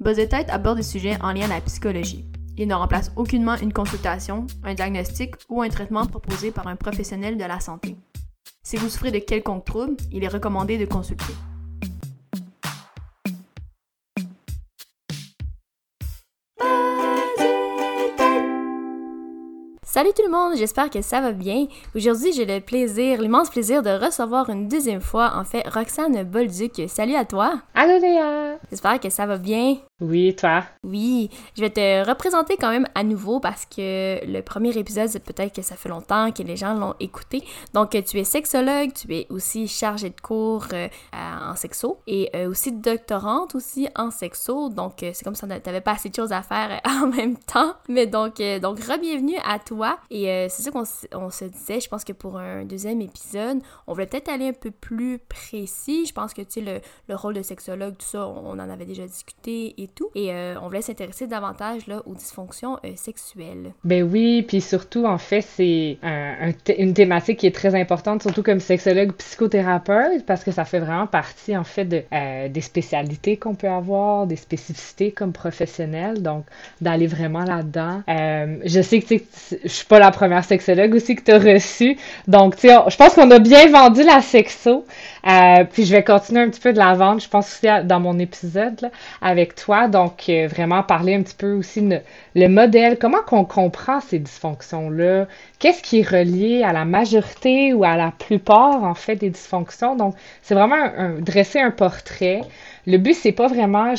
Buzz Tête aborde des sujets en lien à la psychologie. Il ne remplace aucunement une consultation, un diagnostic ou un traitement proposé par un professionnel de la santé. Si vous souffrez de quelconque trouble, il est recommandé de consulter. Salut tout le monde, j'espère que ça va bien. Aujourd'hui, j'ai le plaisir, l'immense plaisir de recevoir une deuxième fois, en fait, Roxane Bolduc. Salut à toi. Allô Léa. J'espère que ça va bien. Oui, toi? Oui, je vais te représenter quand même à nouveau parce que le premier épisode, c'est peut-être que ça fait longtemps que les gens l'ont écouté. Donc, tu es sexologue, tu es aussi chargée de cours euh, en sexo et euh, aussi doctorante aussi en sexo. Donc, euh, c'est comme ça, t'avais pas assez de choses à faire en même temps. Mais donc, donc re-bienvenue à toi. Et c'est ça qu'on se disait, je pense que pour un deuxième épisode, on voulait peut-être aller un peu plus précis. Je pense que, tu sais, le, le, rôle de sexologue, tout ça, on, on en avait déjà discuté et tout. Et euh, on voulait s'intéresser davantage là, aux dysfonctions euh, sexuelles. Ben oui, puis surtout, en fait, c'est une thématique qui est très importante, surtout comme sexologue psychothérapeute, parce que ça fait vraiment partie, en fait, de, euh, des spécialités qu'on peut avoir, des spécificités comme professionnel. Donc, d'aller vraiment là-dedans. je sais que je suis pas la première sexologue aussi que tu as reçue. Donc, tu sais, je pense qu'on a bien vendu la sexo. Puis je vais continuer un petit peu de la vendre, je pense aussi dans mon épisode avec toi donc, euh, vraiment parler un petit peu aussi le modèle, comment qu'on comprend ces dysfonctions-là, qu'est-ce qui est relié à la majorité ou à la plupart, en fait, des dysfonctions? Donc, c'est vraiment dresser un portrait. Le but, c'est pas vraiment,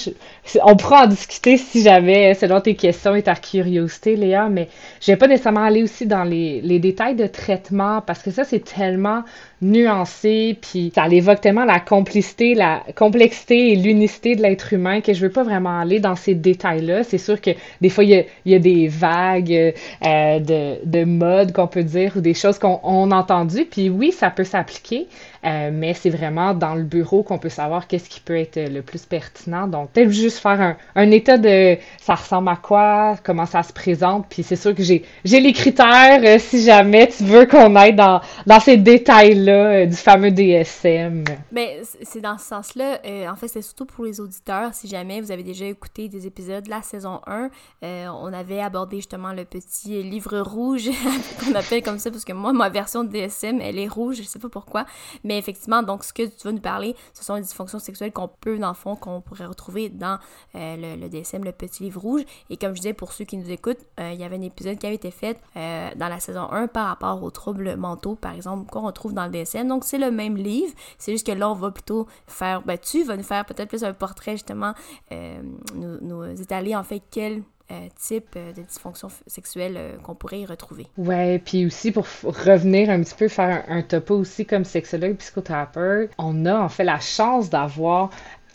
on pourra en discuter si j'avais, selon tes questions et ta curiosité, Léa, mais je vais pas nécessairement aller aussi dans les, détails de traitement parce que ça, c'est tellement nuancé, puis ça évoque tellement la complicité, la complexité et l'unicité de l'être humain que je veux pas vraiment aller dans ces détails-là. C'est sûr que des fois, il y a, des vagues euh, de, de mode qu'on peut dire ou des choses qu'on a entendues, puis oui, ça peut s'appliquer, euh, mais c'est vraiment dans le bureau qu'on peut savoir qu'est-ce qui peut être le plus pertinent. Donc, peut-être juste faire un, un, état de ça ressemble à quoi, comment ça se présente, puis c'est sûr que j'ai les critères euh, si jamais tu veux qu'on aille dans, dans ces détails-là euh, du fameux DSM. Mais c'est dans ce sens-là. Euh, en fait, c'est surtout pour les auditeurs. Si jamais vous avez déjà écouté des épisodes de la saison 1, euh, on avait abordé justement le petit livre rouge qu'on appelle comme ça parce que moi, ma version de DSM, elle est rouge. Je sais pas pourquoi. Mais effectivement, donc ce que tu vas nous parler, ce sont les dysfonctions sexuelles qu'on peut, fond, qu'on pourrait retrouver dans le, DSM, le petit livre rouge. Et comme je disais, pour ceux qui nous écoutent, il y avait un épisode qui avait été fait dans la saison 1 par rapport aux troubles mentaux, par exemple, qu'on retrouve dans le donc, c'est le même livre. C'est juste que là, on va plutôt faire, ben, tu vas nous faire peut-être plus un portrait, justement, euh, nous, nous, étaler en fait quel euh, type euh, de dysfonction sexuelle qu'on pourrait y retrouver. Ouais, puis aussi pour revenir un petit peu faire un, un topo aussi comme sexologue psychothérapeute, on a en fait la chance d'avoir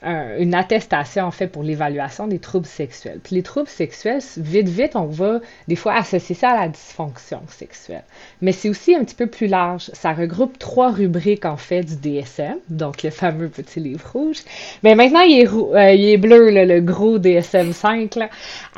une attestation en fait pour l'évaluation des troubles sexuels. Puis les troubles sexuels, vite vite, on va des fois associer ça à la dysfonction sexuelle. Mais c'est aussi un petit peu plus large. Ça regroupe trois rubriques en fait du DSM, donc le fameux petit livre rouge. Mais maintenant il est, euh, bleu le gros DSM 5 là.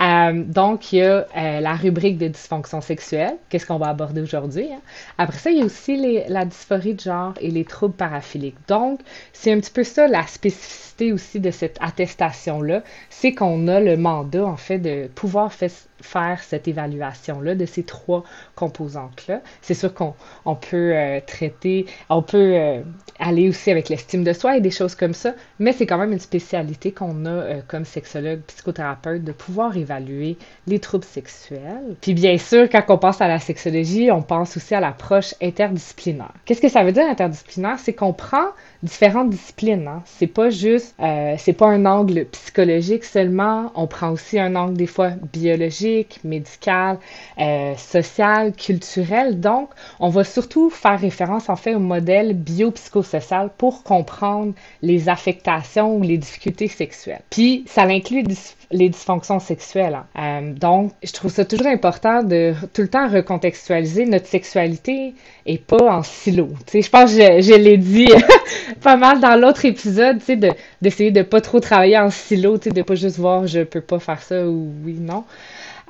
Euh, donc il y a euh, la rubrique de dysfonction sexuelle, qu'est-ce qu'on va aborder aujourd'hui. Hein? Après ça il y a aussi les, la dysphorie de genre et les troubles paraphiliques. Donc c'est un petit peu ça la spécificité de cette attestation-là, c'est qu'on a le mandat, en fait, de pouvoir faire cette évaluation-là de ces trois composantes-là. C'est sûr qu'on on peut euh, traiter, on peut euh, aller aussi avec l'estime de soi et des choses comme ça, mais c'est quand même une spécialité qu'on a euh, comme sexologue, psychothérapeute, de pouvoir évaluer les troubles sexuels. Puis bien sûr, quand on pense à la sexologie, on pense aussi à l'approche interdisciplinaire. Qu'est-ce que ça veut dire interdisciplinaire? C'est qu'on prend différentes disciplines. Hein? C'est pas juste, c'est pas un angle psychologique seulement, on prend aussi un angle des fois biologique, médicale, euh, sociale, culturelle. Donc, on va surtout faire référence en fait au modèle biopsychosocial pour comprendre les affectations ou les difficultés sexuelles. Puis, ça inclut les dysfonctions sexuelles. Hein. Euh, donc, je trouve ça toujours important de tout le temps recontextualiser notre sexualité et pas en silo. Tu sais, je pense que je, l'ai dit pas mal dans l'autre épisode, sais, de, d'essayer de pas trop travailler en silo, de pas juste voir je peux pas faire ça ou oui, non.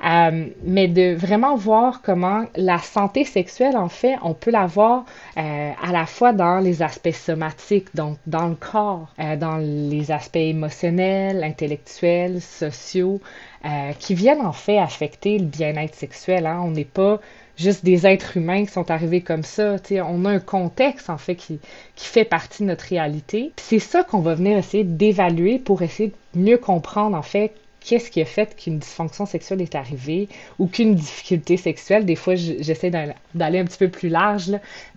Euh, mais de vraiment voir comment la santé sexuelle, en fait, on peut la voir euh, à la fois dans les aspects somatiques, donc dans le corps, euh, dans les aspects émotionnels, intellectuels, sociaux, qui viennent en fait affecter le bien-être sexuel. Hein. On n'est pas juste des êtres humains qui sont arrivés comme ça. on a un contexte, en fait, qui, qui fait partie de notre réalité. C'est ça qu'on va venir essayer d'évaluer pour essayer de mieux comprendre, en fait, qu'est-ce qui a fait qu'une dysfonction sexuelle est arrivée ou qu'une difficulté sexuelle. Des fois, j'essaie d'aller un petit peu plus large,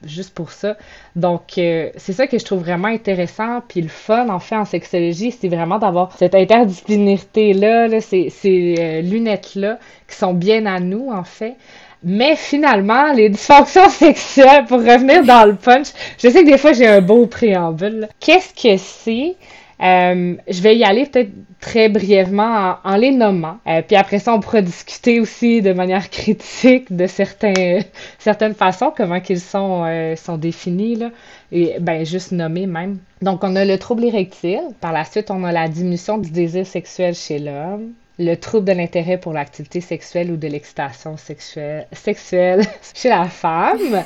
juste pour ça. Donc, euh, c'est ça que je trouve vraiment intéressant. Puis le fun, en fait, en sexologie, c'est vraiment d'avoir cette interdisciplinarité-là, là, ces, ces euh, lunettes-là, qui sont bien à nous, en fait. Mais finalement, les dysfonctions sexuelles, pour revenir dans le punch, je sais que des fois j'ai un beau préambule. Qu'est-ce que c'est? Euh, je vais y aller peut-être très brièvement en, les nommant. Euh, puis après ça, on pourra discuter aussi de manière critique de certains, certaines façons, comment qu'ils sont, euh, sont définis, là, et ben juste nommés même. Donc, on a le trouble érectile. Par la suite, on a la diminution du désir sexuel chez l'homme le trouble de l'intérêt pour l'activité sexuelle ou de l'excitation sexuelle, sexuelle chez la femme,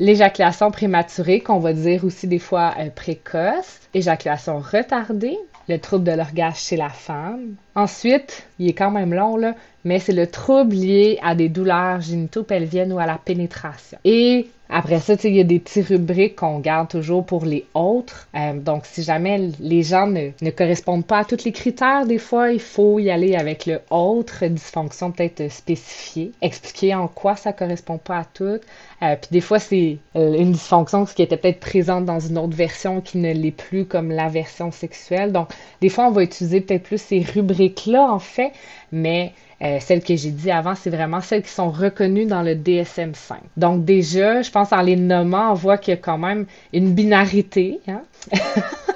l'éjaculation prématurée, qu'on va dire aussi des fois euh, précoce, éjaculation retardée, le trouble de l'orgasme chez la femme. Ensuite, il est quand même long, là, mais c'est le trouble lié à des douleurs génito-pelviennes ou à la pénétration. Et après ça, il y a des petites rubriques qu'on garde toujours pour les autres. Euh, donc, si jamais les gens ne, correspondent pas à tous les critères, des fois, il faut y aller avec le autre, dysfonction peut-être spécifiée, expliquer en quoi ça correspond pas à toutes. Euh, puis des fois, c'est euh, une dysfonction qui était peut-être présente dans une autre version qui ne l'est plus comme la version sexuelle. Donc, des fois, on va utiliser peut-être plus ces rubriques-là, en fait, mais euh, celles que j'ai dit avant, c'est vraiment celles qui sont reconnues dans le DSM-5. Donc déjà, je pense en les nommant, on voit qu'il y a quand même une binarité. Hein?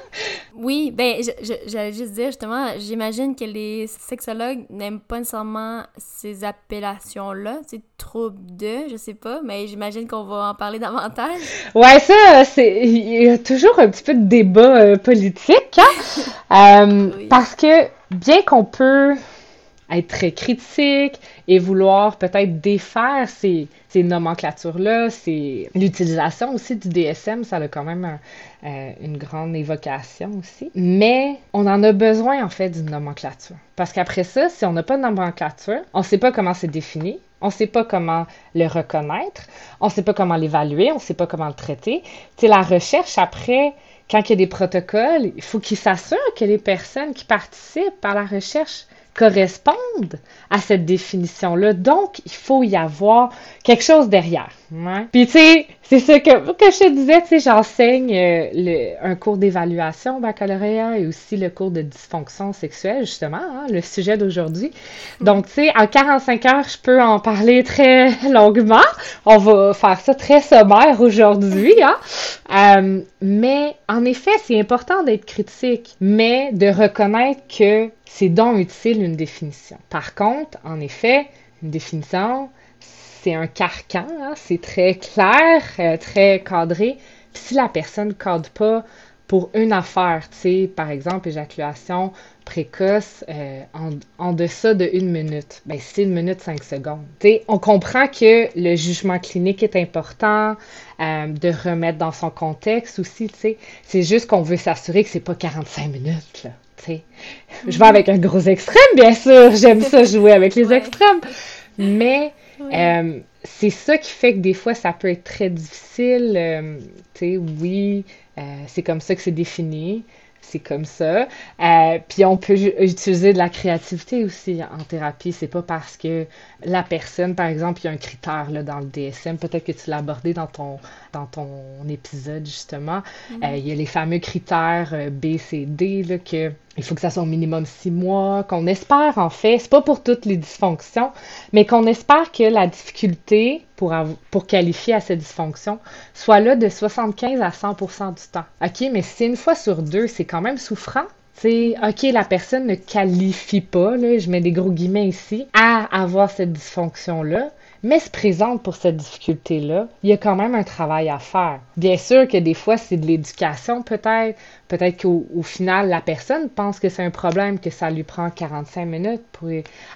oui, ben j'allais juste dire justement, j'imagine que les sexologues n'aiment pas nécessairement ces appellations-là, c'est trouble de, je sais pas, mais j'imagine qu'on va en parler davantage. Ouais, ça, c'est il y a toujours un petit peu de débat euh, politique, hein? euh, parce que bien qu'on peut être très critique et vouloir peut-être défaire ces, ces nomenclatures-là, c'est l'utilisation aussi du DSM, ça a quand même euh, une grande évocation aussi. Mais on en a besoin en fait d'une nomenclature. Parce qu'après ça, si on n'a pas de nomenclature, on ne sait pas comment c'est défini, on ne sait pas comment le reconnaître, on ne sait pas comment l'évaluer, on ne sait pas comment le traiter. C'est la recherche après quand il y a des protocoles, il faut qu'ils s'assurent que les personnes qui participent à la recherche correspondent à cette définition-là. Donc, il faut y avoir quelque chose derrière. Ouais. Puis, tu sais, c'est ça que, que je te disais, tu sais, j'enseigne euh, un cours d'évaluation au baccalauréat et aussi le cours de dysfonction sexuelle, justement, hein, le sujet d'aujourd'hui. Donc, tu sais, en 45 heures, je peux en parler très longuement. On va faire ça très sommaire aujourd'hui, hein. Euh, mais, en effet, c'est important d'être critique, mais de reconnaître que c'est donc utile une définition. Par contre, en effet, une définition, c'est un carcan, hein, c'est très clair, euh, très cadré. Puis si la personne ne cadre pas pour une affaire, tu sais, par exemple, éjaculation précoce euh, en, en, deçà de une minute, ben c'est une minute cinq secondes. Tu sais, on comprend que le jugement clinique est important, euh, de remettre dans son contexte aussi, tu sais. C'est juste qu'on veut s'assurer que c'est pas 45 minutes, là. Je vais avec un gros extrême, bien sûr. J'aime ça jouer avec les extrêmes. Mais euh, c'est ça qui fait que des fois, ça peut être très difficile. Euh, tu sais, oui, euh, c'est comme ça que c'est défini c'est comme ça. Puis on peut utiliser de la créativité aussi en thérapie. C'est pas parce que la personne, par exemple, il y a un critère là, dans le DSM, peut-être que tu l'as abordé dans ton, dans ton épisode justement. Mm-hmm. Il y a les fameux critères B, C, D, là, que il faut que ça soit au minimum six mois, qu'on espère en fait, c'est pas pour toutes les dysfonctions, mais qu'on espère que la difficulté pour, qualifier à cette dysfonction soit là de 75 à 100% du temps. OK, mais si une fois sur deux, c'est quand même souffrant. C'est OK, la personne ne qualifie pas, là, je mets des gros guillemets ici, à avoir cette dysfonction-là, mais se présente pour cette difficulté-là, il y a quand même un travail à faire. Bien sûr que des fois, c'est de l'éducation peut-être, peut-être qu'au final, la personne pense que c'est un problème, que ça lui prend 45 minutes pour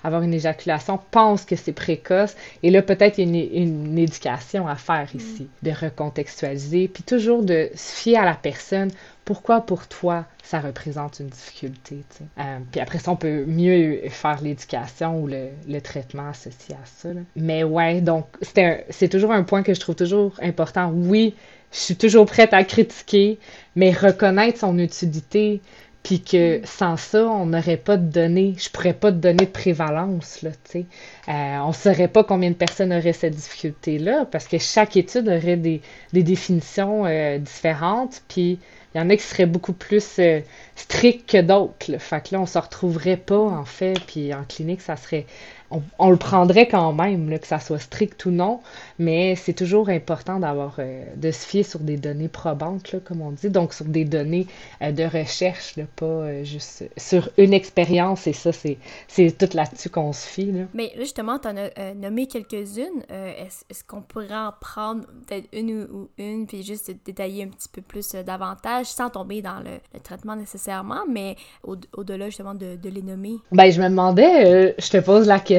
avoir une éjaculation, pense que c'est précoce, et là, peut-être il y a une, une, éducation à faire ici, mm. de recontextualiser, puis toujours de se fier à la personne pourquoi pour toi ça représente une difficulté. Euh, puis après ça, on peut mieux faire l'éducation ou le, le, traitement associé à ça. Mais ouais, donc c'est toujours un point que je trouve toujours important. Oui, je suis toujours prête à critiquer, mais reconnaître son utilité, puis que sans ça, on n'aurait pas de données, je pourrais pas te donner de prévalence, là, tu sais. Euh, on saurait pas combien de personnes auraient cette difficulté-là, parce que chaque étude aurait des, des définitions euh, différentes, puis il y en a qui seraient beaucoup plus euh, stricts que d'autres. Fait que là, on se retrouverait pas, en fait, puis en clinique, ça serait on, le prendrait quand même, que ça soit strict ou non, mais c'est toujours important d'avoir euh, de se fier sur des données probantes, là, comme on dit, donc sur des données euh, de recherche, là, pas euh, juste sur une expérience, et ça, c'est, c'est tout là-dessus qu'on se fie. Là. Mais justement, tu en as nommé quelques-unes. est-ce, qu'on pourrait en prendre peut-être une ou, une, puis juste détailler un petit peu plus davantage, sans tomber dans le, traitement nécessairement, mais au, delà justement de, de, les nommer? Ben, je me demandais, je te pose la question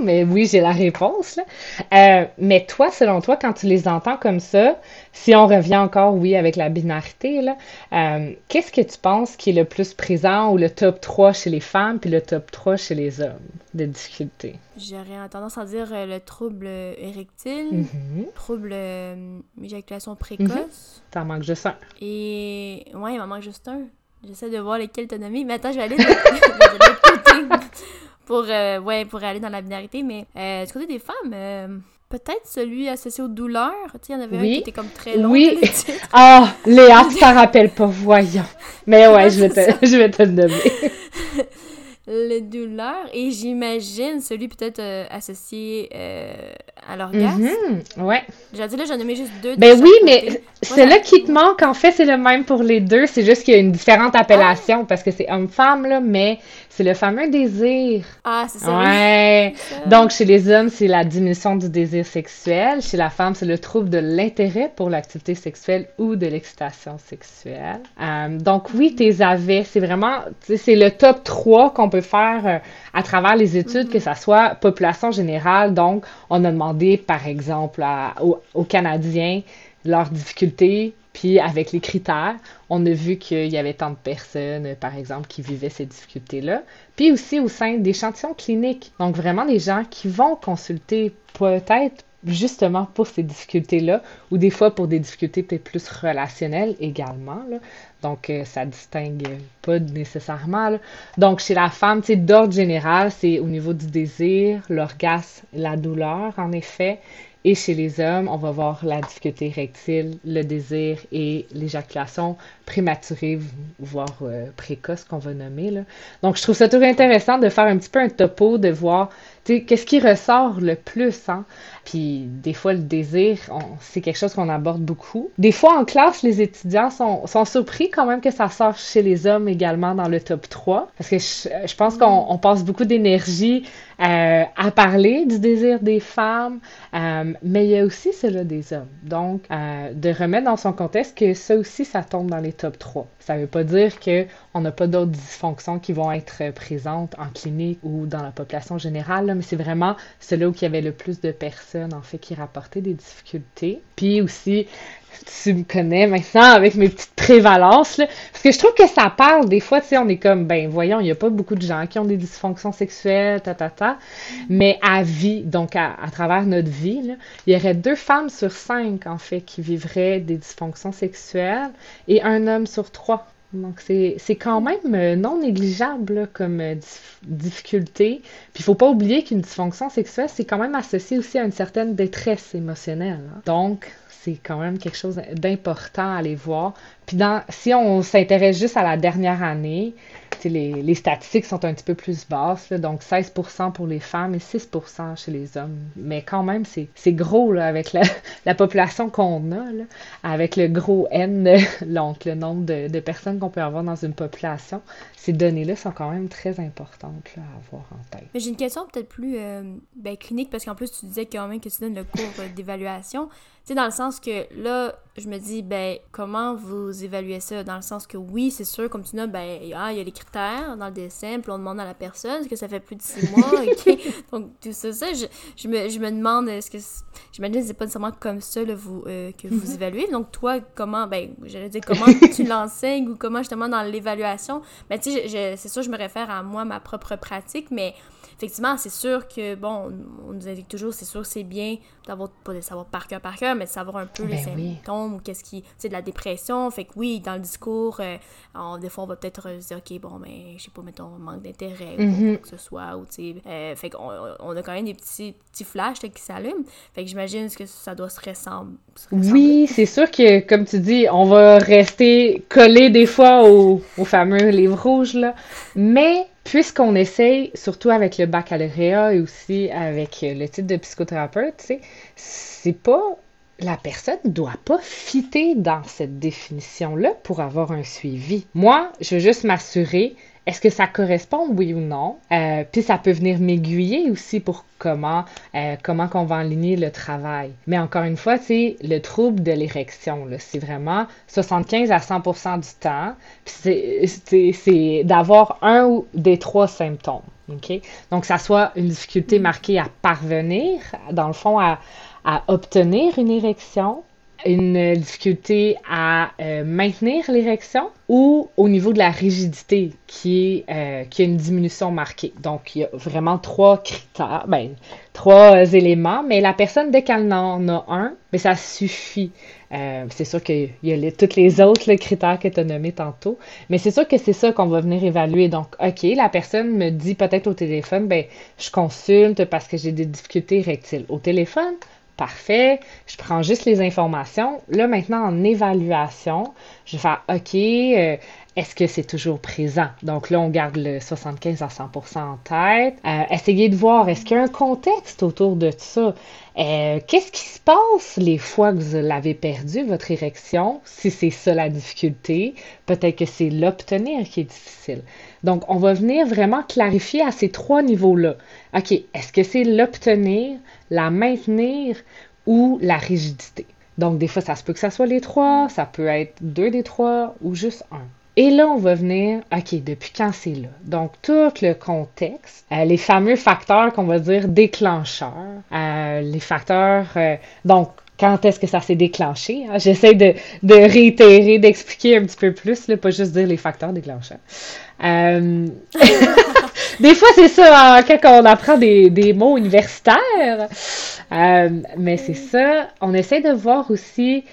mais oui, j'ai la réponse. Euh, mais toi, selon toi, quand tu les entends comme ça, si on revient encore, oui, avec la binarité, euh, qu'est-ce que tu penses qui est le plus présent ou le top 3 chez les femmes puis le top 3 chez les hommes de difficultés? J'aurais tendance à dire euh, le trouble érectile, mm-hmm. trouble éjaculation précoce. Mm-hmm. T'en manques juste un. Et ouais, il m'en manque juste un. J'essaie de voir lesquels t'as nommés. Mais attends, je vais aller de, l'autre côté pour, euh, ouais, pour aller dans la binarité. Mais euh, du côté des femmes, euh, peut-être celui associé aux douleurs. Tu il y en avait un qui était comme très long. Oui. Ah, Léa, tu t'en rappelles pas, voyons. Mais ouais, je vais te, je vais te le nommer. les douleurs et j'imagine celui peut-être associé à l'orgasme. Mm ouais. J'ai dit là, j'en ai mis juste deux. Ben oui, mais celui-là qui te manque, en fait, c'est le même pour les deux. C'est juste qu'il y a une différente appellation ah! parce que c'est homme-femme, là, mais c'est le fameux désir. Ah, c'est ça. Ouais. Donc, chez les hommes, c'est la diminution du désir sexuel. Chez la femme, c'est le trouble de l'intérêt pour l'activité sexuelle ou de l'excitation sexuelle. Euh, donc, oui, tes avais, c'est vraiment, c'est le top 3 qu'on peut faire euh, à travers les études, que ça soit population générale. Donc, on a demandé, par exemple, aux Canadiens leurs difficultés puis avec les critères, on a vu qu'il y avait tant de personnes, par exemple, qui vivaient ces difficultés-là. Puis aussi au sein d'échantillons cliniques. Donc vraiment des gens qui vont consulter peut-être justement pour ces difficultés-là, ou des fois pour des difficultés peut-être plus relationnelles également. Donc, euh, ça distingue pas nécessairement. Donc, chez la femme, d'ordre général, c'est au niveau du désir, l'orgasme, la douleur, en effet, et chez les hommes, on va voir la difficulté rectile, le désir et l'éjaculation prématurée, voire euh, précoce qu'on va nommer. Là. Donc, je trouve ça toujours intéressant de faire un petit peu un topo, de voir qu'est-ce qui ressort le plus. Hein? Puis des fois, le désir, c'est quelque chose qu'on aborde beaucoup. Des fois, en classe, les étudiants sont, sont, surpris quand même que ça sort chez les hommes également dans le top 3. Parce que je, je pense qu'on passe beaucoup d'énergie euh, à parler du désir des femmes, euh, mais il y a aussi celui des hommes. Donc, euh, de remettre dans son contexte que ça aussi, ça tombe dans les top 3. Ça ne veut pas dire qu'on n'a pas d'autres dysfonctions qui vont être présentes en clinique ou dans la population générale, mais c'est vraiment celui où il y avait le plus de personnes, en fait, qui rapportaient des difficultés. Puis aussi, tu me connais maintenant avec mes petites prévalences, là, parce que je trouve que ça parle, des fois, tu sais, on est comme, ben voyons, il n'y a pas beaucoup de gens qui ont des dysfonctions sexuelles, ta, ta, ta, mais à vie, donc à, travers notre vie, il y aurait deux femmes sur cinq, en fait, qui vivraient des dysfonctions sexuelles et un homme sur trois. Donc, c'est quand même euh, non négligeable comme euh, difficulté. Puis, il faut pas oublier qu'une dysfonction sexuelle, c'est quand même associé aussi à une certaine détresse émotionnelle. Hein. Donc, c'est quand même quelque chose d'important à aller voir. Puis dans, si on s'intéresse juste à la dernière année, les, les, statistiques sont un petit peu plus basses, donc 16% pour les femmes et 6% chez les hommes. Mais quand même, c'est gros là, avec la, la population qu'on a, là, avec le gros N, donc le nombre de, de personnes qu'on peut avoir dans une population. Ces données-là sont quand même très importantes là, à avoir en tête. J'ai une question peut-être plus euh, ben, clinique, parce qu'en plus, tu disais quand même que tu donnes le cours euh, d'évaluation. Tu sais, dans le sens que là, je me dis, ben, comment vous évaluez ça? Dans le sens que oui, c'est sûr, comme tu dis, ben, ah, il y a les critères dans le dessin, puis on demande à la personne, est-ce que ça fait plus de six mois? Donc, tout ça, ça je, je, me, je me demande, est-ce que. J'imagine que c'est pas nécessairement comme ça là, vous, euh, que vous mm-hmm. évaluez. Donc, toi, comment, ben, j'allais dire, comment tu l'enseignes ou comment justement dans l'évaluation? Ben, tu sais, c'est sûr, je me réfère à moi, ma propre pratique, mais effectivement, c'est sûr que, bon, on, nous indique toujours, c'est sûr, c'est bien d'avoir, pas de savoir par cœur, par cœur, mais de savoir un peu les ben symptômes ou qu'est-ce qui, c'est de la dépression. Fait que oui, dans le discours, euh, des fois, on va peut-être se dire, OK, bon, mais je sais pas, mettons, manque d'intérêt ou mm-hmm. quoi que ce soit, ou tu sais, euh, fait qu'on on a quand même des petits, petits flashs qui s'allument. Fait que j'imagine que ça doit se ressembler. Oui, c'est sûr que, comme tu dis, on va rester collé des fois au, au fameux livre rouge, là, mais puisqu'on essaye, surtout avec le baccalauréat et aussi avec le titre de psychothérapeute, c'est pas la personne ne doit pas fitter dans cette définition-là pour avoir un suivi. Moi, je veux juste m'assurer est-ce que ça correspond, oui ou non? Euh, puis ça peut venir m'aiguiller aussi pour comment euh, comment qu'on va aligner le travail. Mais encore une fois, c'est le trouble de l'érection. C'est vraiment 75 à 100% du temps. C'est d'avoir un ou des trois symptômes. Donc, ça soit une difficulté marquée à parvenir, dans le fond, à, à obtenir une érection, une difficulté à euh, maintenir l'érection ou au niveau de la rigidité qui, est, euh, a une diminution marquée. Donc, il y a vraiment trois critères, ben, trois éléments, mais la personne, dès qu'elle en a un, mais ça suffit. Euh, c'est sûr qu'il y a les, tous les autres critères que tu as nommés tantôt, mais c'est sûr que c'est ça qu'on va venir évaluer. Donc, OK, la personne me dit peut-être au téléphone, ben, je consulte parce que j'ai des difficultés rectiles. Au téléphone, Parfait. Je prends juste les informations. Là, maintenant, en évaluation, je vais faire OK, euh, est-ce que c'est toujours présent? Donc là, on garde le 75 à 100% en tête. Euh, essayez de voir, est-ce qu'il y a un contexte autour de ça? Euh, qu'est-ce qui se passe les fois que vous l'avez perdu, votre érection? Si c'est ça la difficulté, peut-être que c'est l'obtenir qui est difficile. Donc, on va venir vraiment clarifier à ces trois niveaux-là. OK, est-ce que c'est l'obtenir, la maintenir ou la rigidité? Donc, des fois, ça se peut que ça soit les trois, ça peut être deux des trois ou juste un. Et là, on va venir, OK, depuis quand c'est là? Donc, tout le contexte, euh, les fameux facteurs qu'on va dire déclencheurs, euh, les facteurs, euh, donc, quand est-ce que ça s'est déclenché? Hein? J'essaie de, de, réitérer, d'expliquer un petit peu plus, là, pas juste dire les facteurs déclencheurs. des fois, c'est ça, hein, quand on apprend des, des mots universitaires. mais c'est ça, on essaie de voir aussi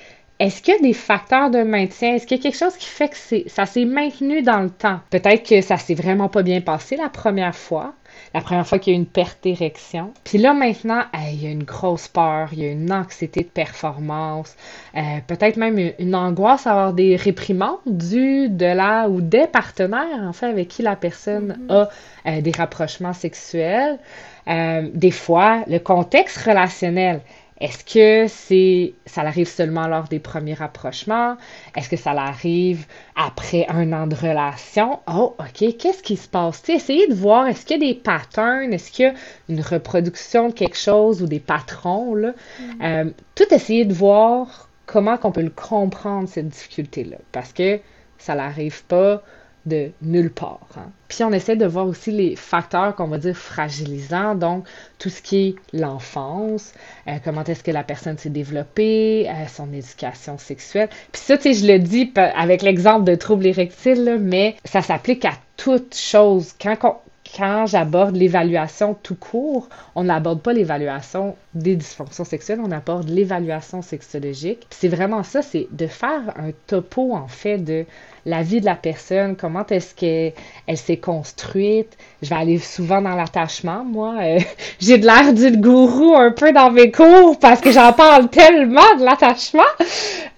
est-ce qu'il y a des facteurs de maintien? Est-ce qu'il y a quelque chose qui fait que ça s'est maintenu dans le temps? Peut-être que ça s'est vraiment pas bien passé la première fois, la première fois qu'il y a une perte d'érection. Puis là, maintenant, il y a une grosse peur, il y a une anxiété de performance, euh, peut-être même une, angoisse à avoir des réprimandes dues de la ou des partenaires, en fait, avec qui la personne mm-hmm. a euh, des rapprochements sexuels. Euh, des fois, le contexte relationnel. Est-ce que c'est ça arrive seulement lors des premiers rapprochements? Est-ce que ça arrive après un an de relation? Oh, OK, qu'est-ce qui se passe? essayez de voir, est-ce qu'il y a des patterns? Est-ce qu'il y a une reproduction de quelque chose ou des patrons? Là? Mm. Euh, tout essayer de voir comment on peut le comprendre, cette difficulté-là. Parce que ça n'arrive pas de nulle part. Hein. Puis on essaie de voir aussi les facteurs qu'on va dire fragilisants, donc tout ce qui est l'enfance, euh, comment est-ce que la personne s'est développée, euh, son éducation sexuelle. Puis ça, tu sais, je le dis avec l'exemple de troubles érectiles, mais ça s'applique à toute chose. Quand, quand j'aborde l'évaluation tout court, on n'aborde pas l'évaluation des dysfonctions sexuelles, on aborde l'évaluation sexologique. C'est vraiment ça, c'est de faire un topo en fait de la vie de la personne, comment est-ce qu'elle elle, s'est construite. Je vais aller souvent dans l'attachement, moi. Euh, j'ai de l'air d'une gourou un peu dans mes cours parce que j'en parle tellement de l'attachement.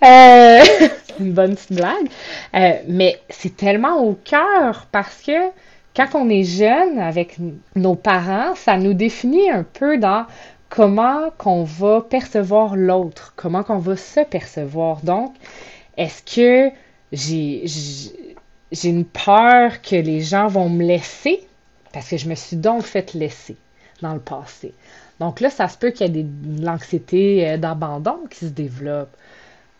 Euh, une bonne petite blague. Euh, mais c'est tellement au cœur parce que quand on est jeune avec nos parents, ça nous définit un peu dans comment qu'on va percevoir l'autre, comment qu'on va se percevoir. Donc, est-ce que j'ai, une peur que les gens vont me laisser parce que je me suis donc fait laisser dans le passé. Donc là, ça se peut qu'il y ait de l'anxiété euh, d'abandon qui se développe.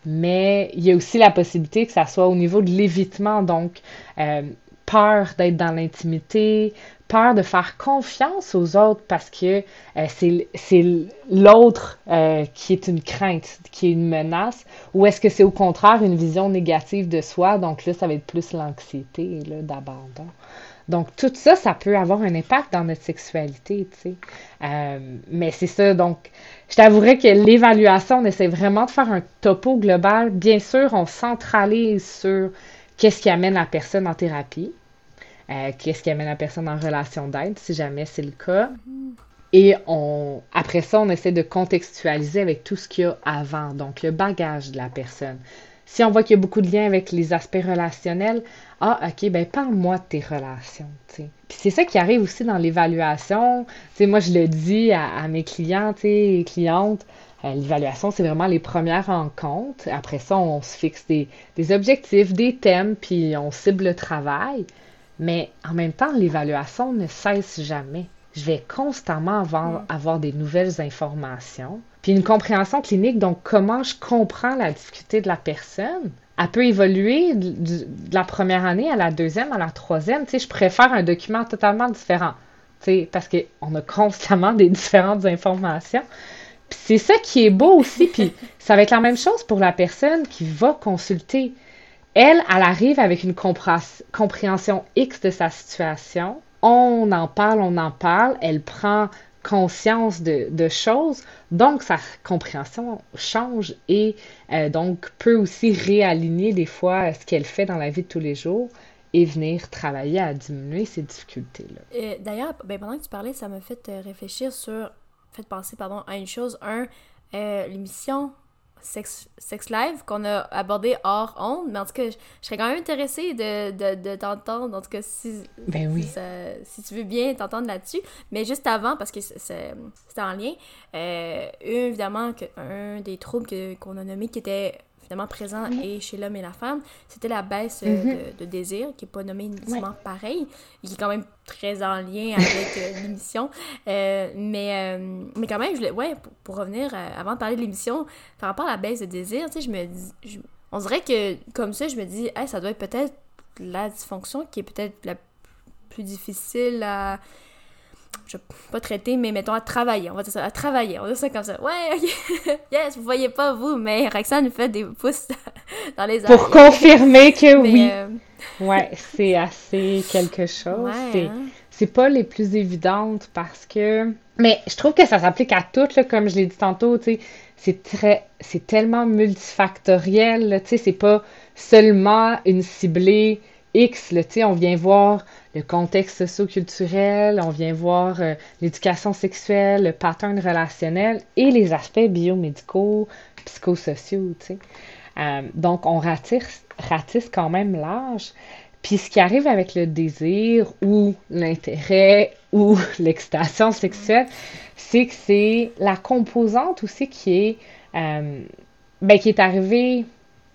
Mais il y a aussi la possibilité que ça soit au niveau de l'évitement, donc euh, peur d'être dans l'intimité, peur de faire confiance aux autres parce que euh, c'est l'autre euh, qui est une crainte, qui est une menace, ou est-ce que c'est au contraire une vision négative de soi, donc là, ça va être plus l'anxiété d'abandon. Donc, tout ça, ça peut avoir un impact dans notre sexualité, tu sais. Euh, mais c'est ça, donc, je t'avouerais que l'évaluation, on essaie vraiment de faire un topo global. Bien sûr, on centralise sur qu'est-ce qui amène la personne en thérapie, euh, qu'est-ce qui amène la personne en relation d'aide, si jamais c'est le cas. Et après ça, on essaie de contextualiser avec tout ce qu'il y a avant, donc le bagage de la personne. Si on voit qu'il y a beaucoup de liens avec les aspects relationnels, ah, ok, ben parle-moi de tes relations. Puis c'est ça qui arrive aussi dans l'évaluation. Moi, je le dis à, mes clients et clientes, euh, l'évaluation, c'est vraiment les premières rencontres. Après ça, on se fixe des objectifs, des thèmes, puis on cible le travail. Mais en même temps, l'évaluation ne cesse jamais. Je vais constamment avoir, mm. avoir des nouvelles informations. Puis une compréhension clinique, donc comment je comprends la difficulté de la personne, elle peut évoluer de, la première année à la deuxième, à la troisième. Tu sais, je préfère un document totalement différent. Tu sais, parce qu'on a constamment des différentes informations. Puis c'est ça qui est beau aussi. Puis ça va être la même chose pour la personne qui va consulter. Elle, elle arrive avec une compréhension X de sa situation. On en parle, on en parle. Elle prend conscience de, choses, donc sa compréhension change et euh, donc peut aussi réaligner des fois ce qu'elle fait dans la vie de tous les jours et venir travailler à diminuer ces difficultés-là. D'ailleurs, ben, pendant que tu parlais, ça m'a fait euh, réfléchir sur, fait penser pardon, à une chose. Un, euh, l'émission Sex, Sex Live qu'on a abordé hors onde, mais en tout cas, je, serais quand même intéressée de, de, de t'entendre, en tout cas, si, ben oui. si, tu veux bien t'entendre là-dessus. Mais juste avant, parce que c'était en lien, euh, évidemment, que, un des troubles qu'on a nommé qui était présent mhm. et chez l'homme et la femme, c'était la baisse euh, mhm. de, désir, qui n'est pas nommé nécessairement pareil, et qui est quand même très en lien avec euh, l'émission. Euh, mais, mais quand même, je voulais, ouais, pour, revenir, avant de parler de l'émission, par rapport à la baisse de désir, tu sais, je me dis, on dirait que comme ça, je me dis, hey, ça doit être peut-être la dysfonction qui est peut-être la plus difficile à je pas traiter, mais mettons à travailler. On va dire ça, à travailler. On va dire ça comme ça. Ouais, ok. yes, vous voyez pas vous, mais Roxane fait des pouces dans les Pour confirmer que oui. Euh, ouais, c'est assez quelque chose. c'est, hein. c'est pas les plus évidentes parce que. Mais je trouve que ça s'applique à toutes, là, comme je l'ai dit tantôt, tu sais. C'est très. C'est tellement multifactoriel, tu sais. C'est pas seulement une ciblée X. On vient voir le contexte socio-culturel, on vient voir euh, l'éducation sexuelle, le pattern relationnel et les aspects biomédicaux, psychosociaux. Euh, donc, on ratisse, quand même l'âge. Puis ce qui arrive avec le désir ou l'intérêt ou l'excitation sexuelle, c'est que c'est la composante aussi qui est, euh, ben, qui est arrivée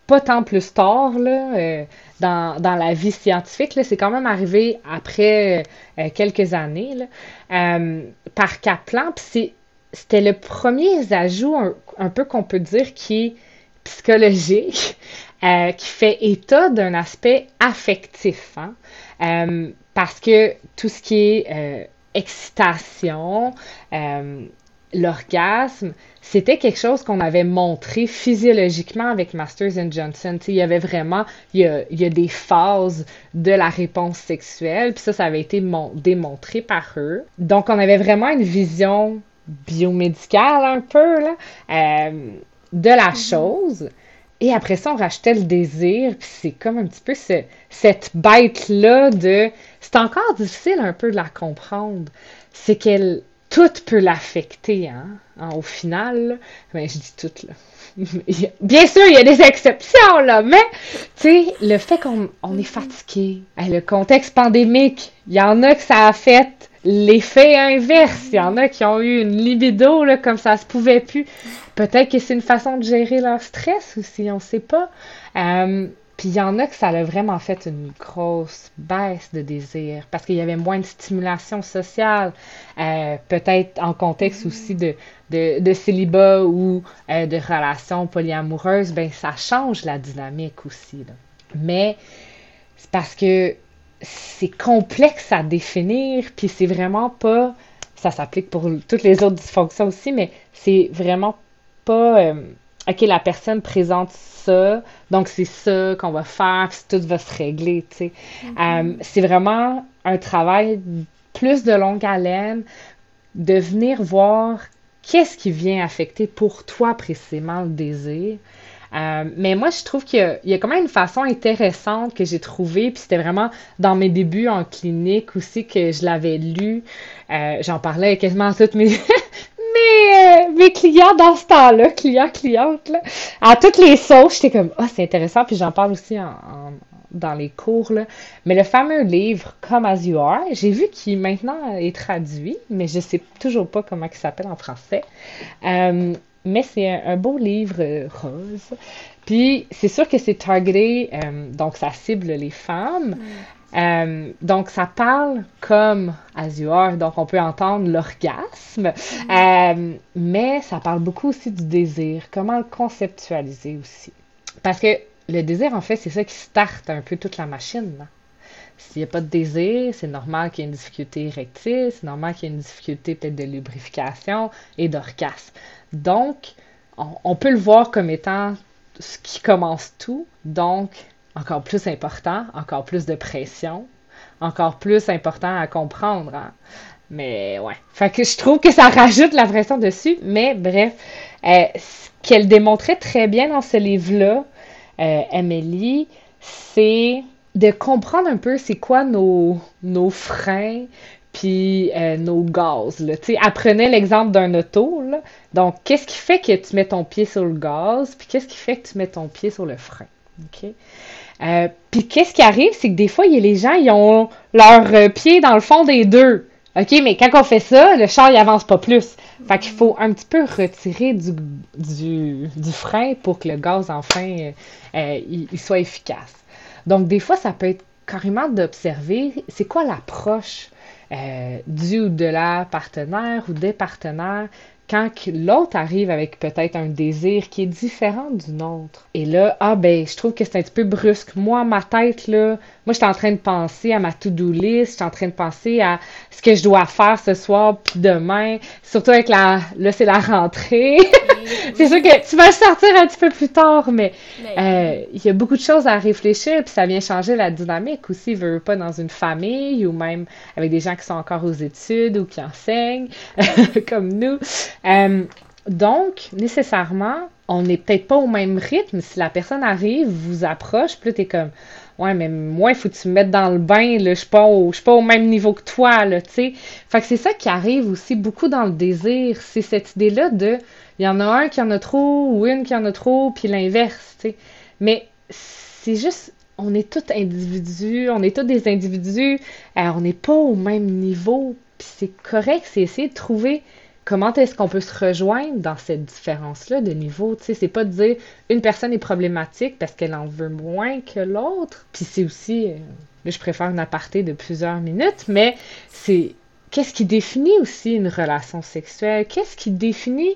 pas tant plus tard là, euh, dans, dans, la vie scientifique. C'est quand même arrivé après euh, quelques années là, euh, par Kaplan. C'était le premier ajout un, peu qu'on peut dire qui est psychologique, qui fait état d'un aspect affectif. Hein? parce que tout ce qui est excitation, l'orgasme, c'était quelque chose qu'on avait montré physiologiquement avec Masters and Johnson. il y avait vraiment, il y, a, des phases de la réponse sexuelle, puis ça, ça avait été démontré par eux. Donc, on avait vraiment une vision biomédicale un peu là, euh, de la mm-hmm. chose. Et après ça, on rachetait le désir, puis c'est comme un petit peu cette bête-là de... C'est encore difficile un peu de la comprendre. C'est qu'elle tout peut l'affecter, hein, au final. Mais je dis tout, là. Bien sûr, il y a des exceptions, là, mais, tu sais, le fait qu'on on est fatigué, le contexte pandémique, il y en a que ça a fait l'effet inverse. Il y en a qui ont eu une libido, là, comme ça se pouvait plus. Peut-être que c'est une façon de gérer leur stress aussi, on sait pas. Euh, puis il y en a que ça a vraiment fait une grosse baisse de désir parce qu'il y avait moins de stimulation sociale, euh, peut-être en contexte aussi de, de, célibat ou euh, de relations polyamoureuses, ben ça change la dynamique aussi. Mais c'est parce que c'est complexe à définir, puis c'est vraiment pas, ça s'applique pour toutes les autres dysfonctions aussi, mais c'est vraiment pas, euh, ok, la personne présente ça, donc c'est ça qu'on va faire, puis tout va se régler, tu sais. Mm-hmm. Euh, c'est vraiment un travail plus de longue haleine, de venir voir qu'est-ce qui vient affecter pour toi précisément le désir. Euh, mais moi, je trouve qu'il y, a quand même une façon intéressante que j'ai trouvée, puis c'était vraiment dans mes débuts en clinique aussi que je l'avais lu. Euh, j'en parlais quasiment à toutes mes, mes, mes clients dans ce temps-là, clients, clientes. À toutes les sauces, j'étais comme, ah, c'est intéressant, puis j'en parle aussi dans les cours, là. Mais le fameux livre Come As You Are, j'ai vu qu'il maintenant est traduit, mais je sais toujours pas comment il s'appelle en français. Euh, mais c'est un, beau livre euh, rose. Puis c'est sûr que c'est targeté, euh, donc ça cible les femmes. Mm. donc, ça parle comme Are, donc on peut entendre l'orgasme, mm. mais ça parle beaucoup aussi du désir, comment le conceptualiser aussi? Parce que le désir, en fait, c'est ça qui starte un peu toute la machine. S'il n'y a pas de désir, c'est normal qu'il y ait une difficulté érectile, c'est normal qu'il y ait une difficulté peut-être de lubrification et d'orgasme. Donc, on, peut le voir comme étant ce qui commence tout. Donc, encore plus important, encore plus de pression, encore plus important à comprendre. Hein. Mais ouais. Fait que je trouve que ça rajoute la pression dessus. Mais bref, euh, ce qu'elle démontrait très bien dans ce livre-là, euh, Emily, c'est de comprendre un peu c'est quoi nos, nos freins puis euh, nos gaz. Là. apprenez l'exemple d'un auto. Là. Donc, qu'est-ce qui fait que tu mets ton pied sur le gaz, puis qu'est-ce qui fait que tu mets ton pied sur le frein? Euh, puis qu'est-ce qui arrive, c'est que des fois, y a les gens, ils ont leur euh, pied dans le fond des deux. OK, mais quand on fait ça, le char, il avance pas plus. Fait qu'il faut un petit peu retirer du, du, frein pour que le gaz, enfin, il, il soit efficace. Donc, des fois, ça peut être carrément d'observer c'est quoi l'approche euh, du ou de la partenaire ou des partenaires quand l'autre arrive avec peut-être un désir qui est différent du nôtre. Et là, ah ben, je trouve que c'est un petit peu brusque. Moi, ma tête, là, moi, j'étais en train de penser à ma to-do list, j'étais en train de penser à ce que je dois faire ce soir puis demain. Surtout avec la, là, c'est la rentrée. c'est sûr que tu vas le sortir un petit peu plus tard, mais euh, il y a beaucoup de choses à réfléchir puis ça vient changer la dynamique aussi, veut pas dans une famille ou même avec des gens qui sont encore aux études ou qui enseignent, comme nous. Euh, donc, nécessairement, on n'est peut-être pas au même rythme. Si la personne arrive, vous approche, puis là, t'es comme, ouais, mais moi, il faut que tu me mettes dans le bain, je suis pas au, suis pas au même niveau que toi, tu sais. Fait que c'est ça qui arrive aussi beaucoup dans le désir. C'est cette idée-là de, il y en a un qui en a trop, ou une qui en a trop, puis l'inverse, tu sais. Mais c'est juste, on est tous individus, on est tous des individus, euh, on n'est pas au même niveau, puis c'est correct, c'est essayer de trouver comment est-ce qu'on peut se rejoindre dans cette différence-là de niveau? Tu sais, c'est pas de dire une personne est problématique parce qu'elle en veut moins que l'autre. Puis c'est aussi, euh, là, je préfère un aparté de plusieurs minutes, mais c'est qu'est-ce qui définit aussi une relation sexuelle? Qu'est-ce qui définit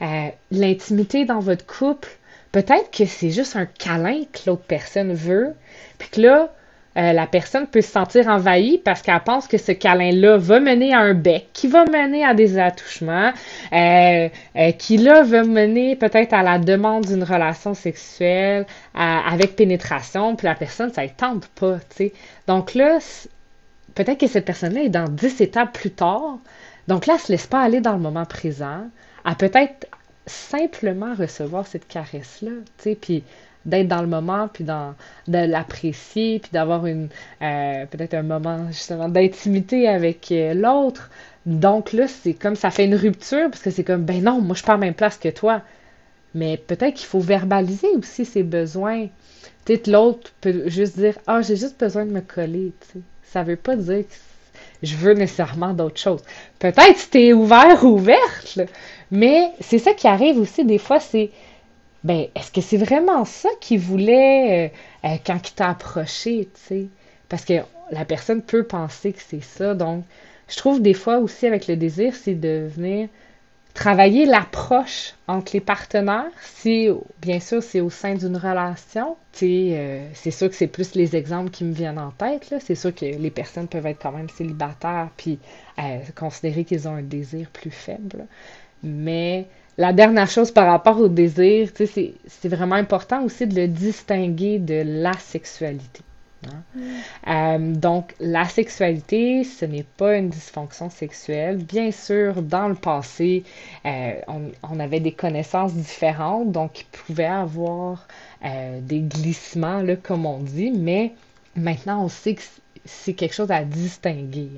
euh, l'intimité dans votre couple? Peut-être que c'est juste un câlin que l'autre personne veut, puis que là, euh, la personne peut se sentir envahie parce qu'elle pense que ce câlin-là va mener à un bec, qui va mener à des attouchements, euh, euh, qui là va mener peut-être à la demande d'une relation sexuelle avec pénétration, puis la personne, ça ne tente pas, tu sais. Donc là, peut-être que cette personne-là est dans dix étapes plus tard. Donc là, elle se laisse pas aller dans le moment présent. Elle peut-être simplement recevoir cette caresse-là, tu sais, puis d'être dans le moment, puis dans, de l'apprécier, puis d'avoir euh, peut-être un moment justement d'intimité avec euh, l'autre. Donc là, c'est comme ça fait une rupture parce que c'est comme, ben non, moi je prends la même place que toi. Mais peut-être qu'il faut verbaliser aussi ses besoins. Peut-être l'autre peut juste dire, ah, j'ai juste besoin de me coller. sais. Ça veut pas dire que je veux nécessairement d'autres choses. Peut-être si t'es ouvert ou ouverte, mais c'est ça qui arrive aussi des fois, c'est ben, est-ce que c'est vraiment ça qu'il voulait euh, euh, quand il t'a approché, tu sais? Parce que la personne peut penser que c'est ça. Donc, je trouve des fois aussi avec le désir, c'est de venir travailler l'approche entre les partenaires. Si, bien sûr, c'est au sein d'une relation, euh, c'est sûr que c'est plus les exemples qui me viennent en tête. C'est sûr que les personnes peuvent être quand même célibataires puis considérer qu'ils ont un désir plus faible. Mais la dernière chose par rapport au désir, c'est vraiment important aussi de le distinguer de la sexualité. Hein. Mm. Euh, donc, la sexualité, ce n'est pas une dysfonction sexuelle. Bien sûr, dans le passé, euh, on, avait des connaissances différentes, donc il pouvait avoir euh, des glissements, là, comme on dit, mais maintenant, on sait que c'est quelque chose à distinguer.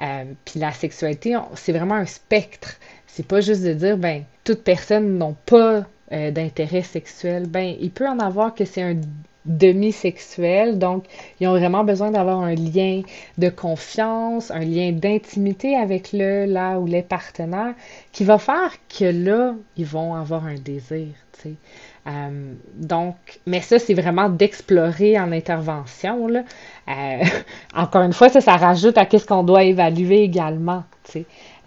Hein. Puis la sexualité, c'est vraiment un spectre. C'est pas juste de dire, ben, toutes personnes n'ont pas euh, d'intérêt sexuel. Ben, il peut en avoir que c'est un demi-sexuel, donc ils ont vraiment besoin d'avoir un lien de confiance, un lien d'intimité avec le, là ou les partenaires, qui va faire que là, ils vont avoir un désir. Euh, donc, mais ça, c'est vraiment d'explorer en intervention. Là. Euh, encore une fois, ça, ça rajoute à qu'est-ce qu'on doit évaluer également.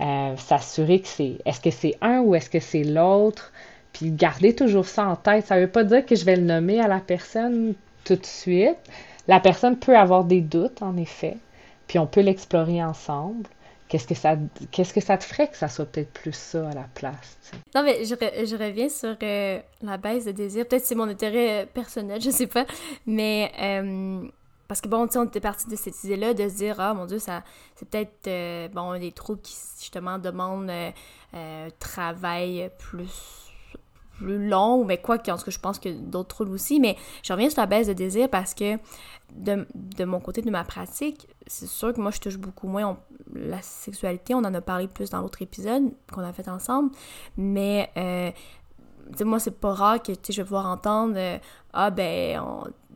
Euh, s'assurer que c'est est-ce que c'est un ou est-ce que c'est l'autre, puis garder toujours ça en tête. Ça ne veut pas dire que je vais le nommer à la personne tout de suite. La personne peut avoir des doutes, en effet, puis on peut l'explorer ensemble. Qu'est-ce que ça que ça te ferait que ça soit peut-être plus ça à la place? Non, mais je, je reviens sur euh, la baisse de désir. Peut-être c'est mon intérêt euh, personnel, je sais pas. Mais parce que bon, tu on était parti de cette idée-là de se dire, ah mon Dieu, c'est peut-être, euh, bon, des troubles qui, justement, demandent euh, euh, travail plus plus long, mais quoi qu'en tout cas, je pense que d'autres troubles aussi, mais je reviens sur la baisse de désir parce que de, de mon côté de ma pratique, c'est sûr que moi, je touche beaucoup moins la sexualité, on en a parlé plus dans l'autre épisode qu'on a fait ensemble, mais moi, c'est pas rare que je vais pouvoir entendre Ah, ben,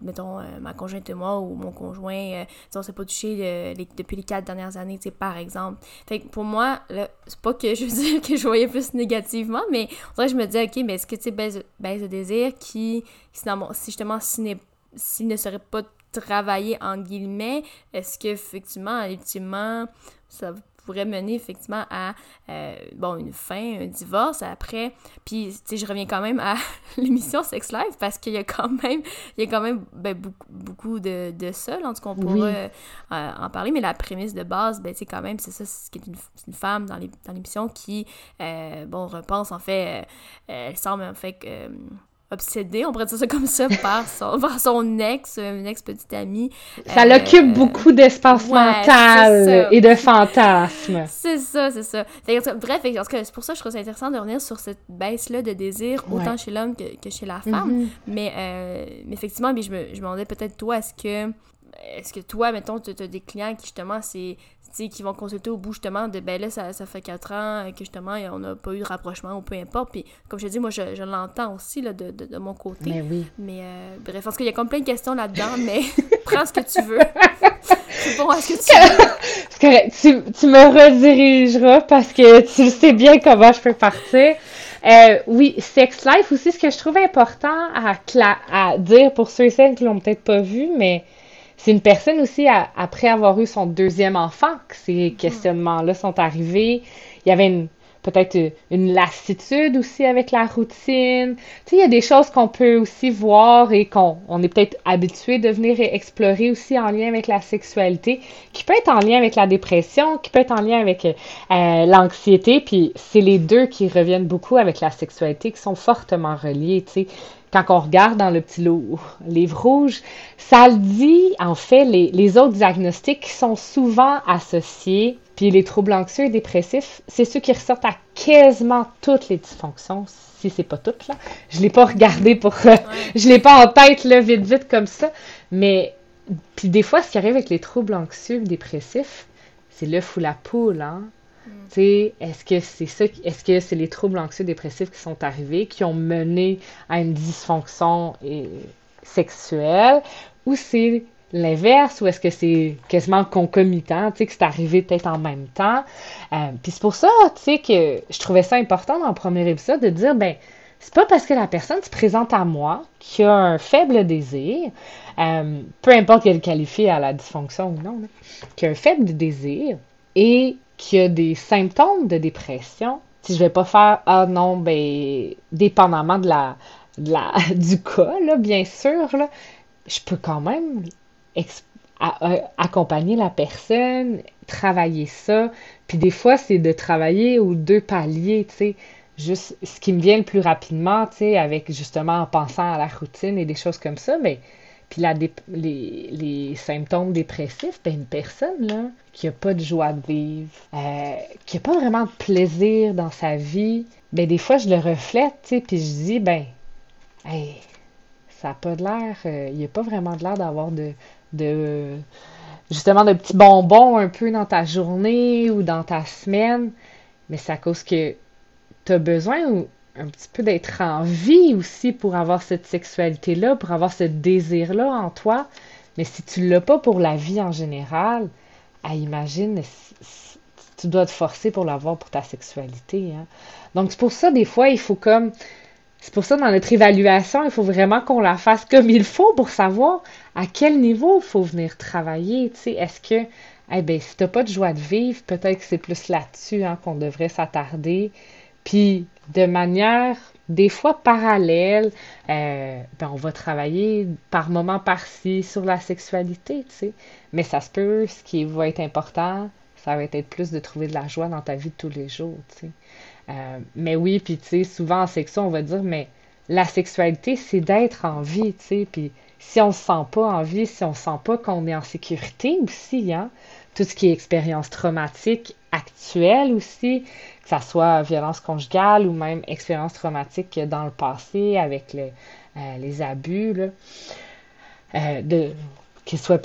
mettons, euh, ma conjointe et moi ou mon conjoint, euh, on s'est pas touché depuis les quatre dernières années, par exemple. Fait que pour moi, c'est pas que je veux dire que je voyais plus négativement, mais en vrai, je me disais, OK, mais est-ce que, tu sais, baisse, de désir qui, si justement, s'il ne serait pas travaillé, en guillemets, est-ce qu'effectivement, ultimement, ça pourrait mener effectivement à euh, bon une fin, un divorce après. Puis tu sais, je reviens quand même à l'émission Sex Life parce qu'il y a quand même il y a quand même ben, beaucoup, beaucoup de, de ça, en tout cas on pourrait euh, en parler, mais la prémisse de base, ben c'est quand même c'est ça, c'est une, une femme dans l'émission qui euh, bon repense en fait, elle semble en fait que obsédée, on pourrait dire ça comme ça, par son, par son ex, une ex-petite amie. Ça l'occupe euh, beaucoup d'espace mental et de fantasmes. C'est ça, c'est ça. bref, c'est pour ça que je trouve ça intéressant de revenir sur cette baisse-là de désir, autant chez l'homme que, chez la femme. Mm-hmm. mais, euh, mais, effectivement, je me, je me demandais peut-être toi, est-ce que est-ce que toi, mettons, tu as des clients qui justement, c'est qui vont consulter au bout justement de ben là, ça, ça fait quatre ans que justement on n'a pas eu de rapprochement ou peu importe. Puis comme je te dis, moi je, je l'entends aussi là, de, de, de, mon côté. Mais oui. Mais euh, bref, parce qu'il y a comme plein de questions là-dedans, mais prends ce que tu veux. C'est bon à ce que tu veux. Tu, tu me redirigeras parce que tu sais bien comment je peux partir. Euh, oui, Sex Life aussi, ce que je trouve important à, à dire pour ceux et celles qui l'ont peut-être pas vu, mais c'est une personne aussi, après avoir eu son deuxième enfant, que ces questionnements-là sont arrivés. Il y avait peut-être une lassitude aussi avec la routine. Tu sais, il y a des choses qu'on peut aussi voir et qu'on on est peut-être habitué de venir explorer aussi en lien avec la sexualité, qui peut être en lien avec la dépression, qui peut être en lien avec euh, l'anxiété, puis c'est les deux qui reviennent beaucoup avec la sexualité, qui sont fortement reliés, tu sais quand on regarde dans le petit livre rouge, ça le dit, en fait, les, autres diagnostics qui sont souvent associés, puis les troubles anxieux et dépressifs, c'est ceux qui ressortent à quasiment toutes les dysfonctions, si c'est pas toutes, là. Je l'ai pas regardé pour... je l'ai pas en tête, là, vite, vite, comme ça, mais... Puis des fois, ce qui arrive avec les troubles anxieux et dépressifs, c'est l'œuf ou la poule, hein? Est-ce que c'est ça, est-ce que c'est les troubles anxieux dépressifs qui sont arrivés, qui ont mené à une dysfonction sexuelle, ou c'est l'inverse, ou est-ce que c'est quasiment concomitant, que c'est arrivé peut-être en même temps? Euh, puis c'est pour ça, que je trouvais ça important dans le premier épisode de dire, ben, c'est pas parce que la personne se présente à moi qui a un faible désir, euh, peu importe qu'elle qualifie à la dysfonction ou non, qui a un faible désir et qui a des symptômes de dépression, si je vais pas faire ah non ben dépendamment de la, la du cas là, bien sûr là, je peux quand même accompagner la personne, travailler ça, puis des fois c'est de travailler aux deux paliers, tu sais, juste ce qui me vient le plus rapidement, tu sais, avec justement en pensant à la routine et des choses comme ça, mais puis les, symptômes dépressifs, ben une personne qui a pas de joie de vivre, euh, qui a pas vraiment de plaisir dans sa vie, ben des fois je le reflète, puis je dis ben, ça a pas de l'air, euh, il a pas vraiment de l'air d'avoir de, de justement de petits bonbons un peu dans ta journée ou dans ta semaine, mais c'est à cause que tu as besoin un petit peu d'être en vie aussi pour avoir cette sexualité-là, pour avoir ce désir-là en toi. Mais si tu l'as pas pour la vie en général, à imagine, tu dois te forcer pour l'avoir pour ta sexualité. Hein. Donc c'est pour ça, des fois, il faut comme... C'est pour ça, dans notre évaluation, il faut vraiment qu'on la fasse comme il faut pour savoir à quel niveau il faut venir travailler. Tu est-ce que, eh ben, si t'as pas de joie de vivre, peut-être que c'est plus là-dessus hein, qu'on devrait s'attarder. Puis de manière des fois parallèle, euh, ben on va travailler par moment par-ci sur la sexualité, tu sais. Mais ça se peut, ce qui va être important, ça va être plus de trouver de la joie dans ta vie de tous les jours, tu sais. Euh, mais oui, puis tu sais, souvent en section, on va dire, mais la sexualité, c'est d'être en vie, tu sais. Puis si on se sent pas en vie, si on se sent pas qu'on est en sécurité aussi, hein, tout ce qui est expérience traumatique actuelle aussi, que ça soit violence conjugale ou même expérience traumatique dans le passé avec euh, les abus, là, euh, de, qu'ils soient